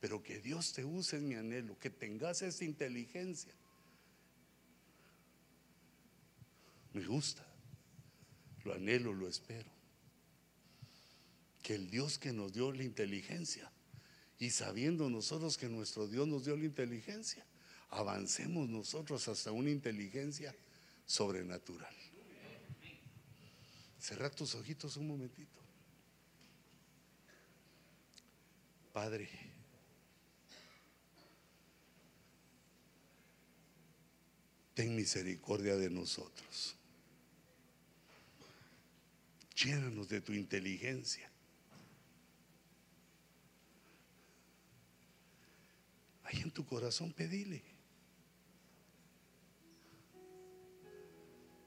Pero que Dios te use en mi anhelo, que tengas esa inteligencia. Me gusta, lo anhelo, lo espero que el Dios que nos dio la inteligencia y sabiendo nosotros que nuestro Dios nos dio la inteligencia, avancemos nosotros hasta una inteligencia sobrenatural. Cerra tus ojitos un momentito. Padre, ten misericordia de nosotros. Llénanos de tu inteligencia. Ahí en tu corazón pedile.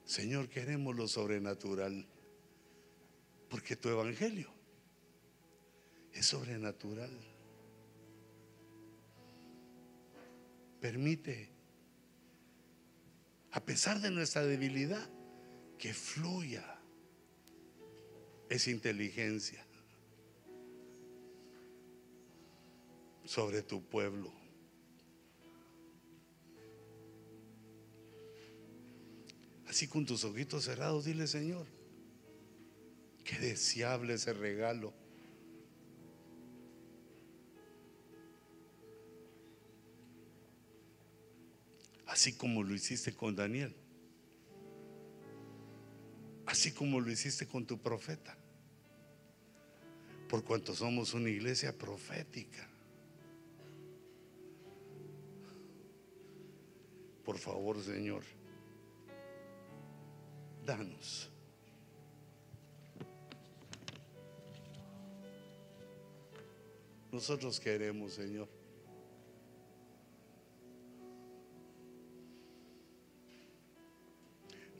Señor, queremos lo sobrenatural, porque tu evangelio es sobrenatural. Permite, a pesar de nuestra debilidad, que fluya. Es inteligencia sobre tu pueblo. Así con tus ojitos cerrados, dile Señor, qué deseable ese regalo Así como lo hiciste con Daniel. Así como lo hiciste con tu profeta. Por cuanto somos una iglesia profética. Por favor, Señor, danos. Nosotros queremos, Señor.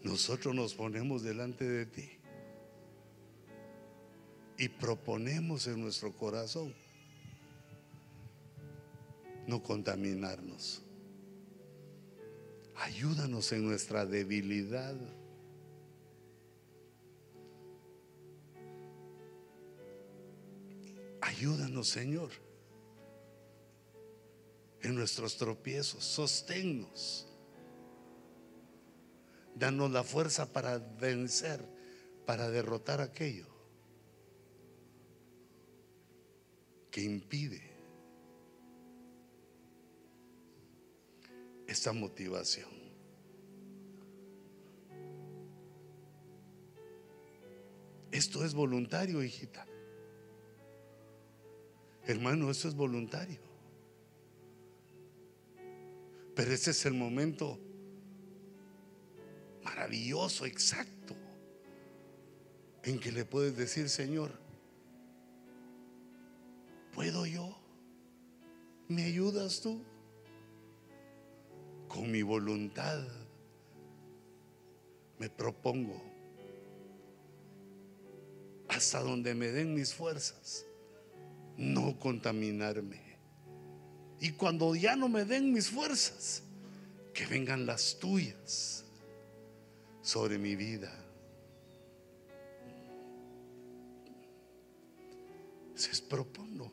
Nosotros nos ponemos delante de ti y proponemos en nuestro corazón no contaminarnos. Ayúdanos en nuestra debilidad. Ayúdanos, Señor, en nuestros tropiezos. Sosténnos. Danos la fuerza para vencer, para derrotar aquello que impide esta motivación. Esto es voluntario, hijita. Hermano, esto es voluntario. Pero ese es el momento maravilloso, exacto, en que le puedes decir, Señor, ¿puedo yo? ¿Me ayudas tú? Con mi voluntad me propongo hasta donde me den mis fuerzas, no contaminarme. Y cuando ya no me den mis fuerzas, que vengan las tuyas sobre mi vida. Se propongo.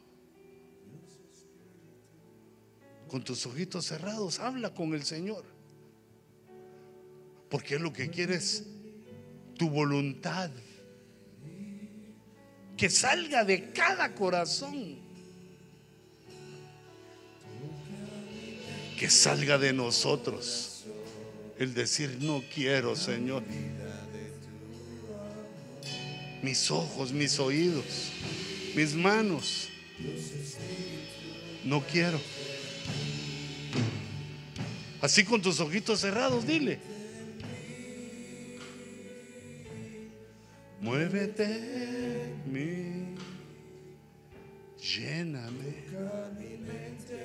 Con tus ojitos cerrados, habla con el Señor. Porque lo que quieres, tu voluntad. Que salga de cada corazón. Que salga de nosotros el decir, no quiero, Señor. Mis ojos, mis oídos, mis manos. No quiero. Así con tus ojitos cerrados, dile. Muévete mí, lléname,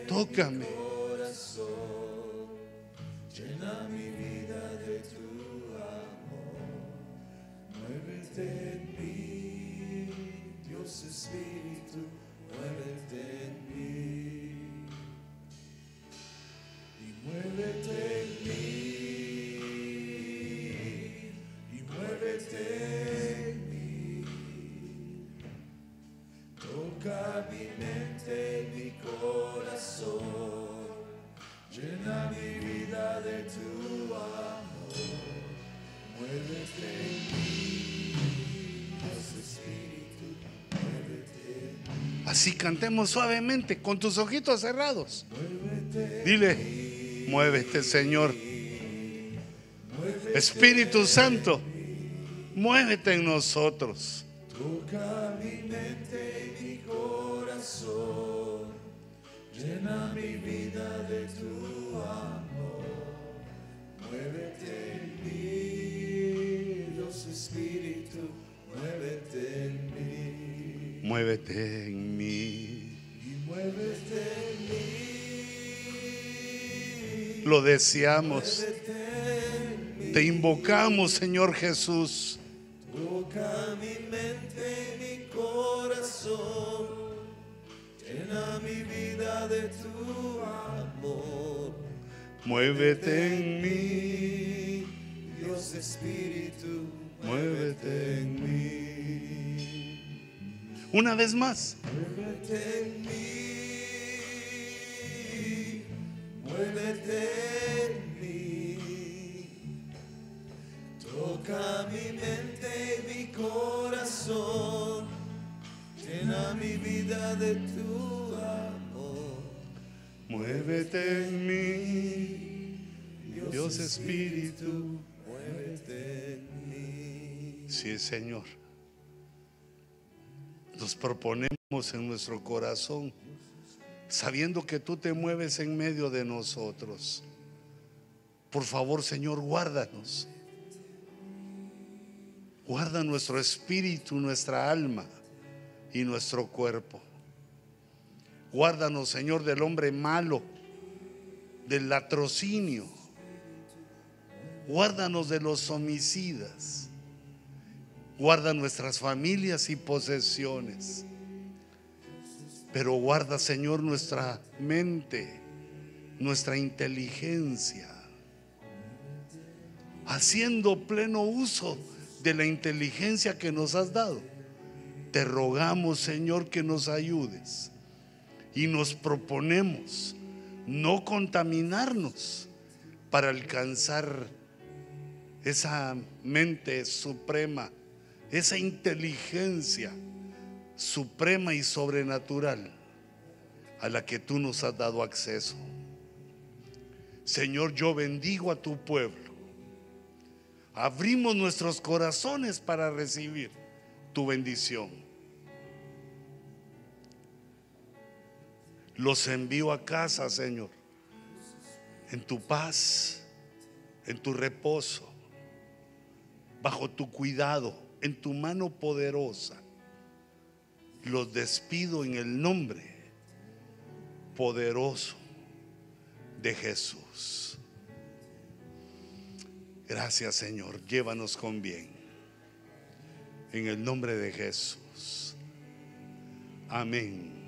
tócame. Llena mi Muévete en mí, Dios Espíritu, muévete en mí. Y muévete en mí. Y muévete en mí. Toca mi mente, mi corazón. Llena mi vida de tu amor. Muévete en mí, Así cantemos suavemente, con tus ojitos cerrados. Dile, muévete Señor. Espíritu Santo, muévete en nosotros. Toca mi y mi corazón. Llena mi vida de tu amor. Muévete Muévete en mí. Y muévete en mí. Lo deseamos. Te invocamos, Señor Jesús. Toca mi mente, mi corazón. Llena mi vida de tu amor. Muévete en mí, Dios Espíritu, muévete en mí. Una vez más. Muévete en mí,
Muévete en mí. Toca mi mente y mi corazón. Llena mi vida de tu amor.
Muévete en mí, Dios Espíritu.
Muévete en mí.
Sí, Señor. Nos proponemos en nuestro corazón, sabiendo que tú te mueves en medio de nosotros. Por favor, Señor, guárdanos. Guarda nuestro espíritu, nuestra alma y nuestro cuerpo. Guárdanos, Señor, del hombre malo, del latrocinio. Guárdanos de los homicidas. Guarda nuestras familias y posesiones. Pero guarda, Señor, nuestra mente, nuestra inteligencia. Haciendo pleno uso de la inteligencia que nos has dado. Te rogamos, Señor, que nos ayudes. Y nos proponemos no contaminarnos para alcanzar esa mente suprema, esa inteligencia suprema y sobrenatural a la que tú nos has dado acceso. Señor, yo bendigo a tu pueblo. Abrimos nuestros corazones para recibir tu bendición. Los envío a casa, Señor, en tu paz, en tu reposo, bajo tu cuidado, en tu mano poderosa. Los despido en el nombre poderoso de Jesús. Gracias Señor, llévanos con bien. En el nombre de Jesús. Amén.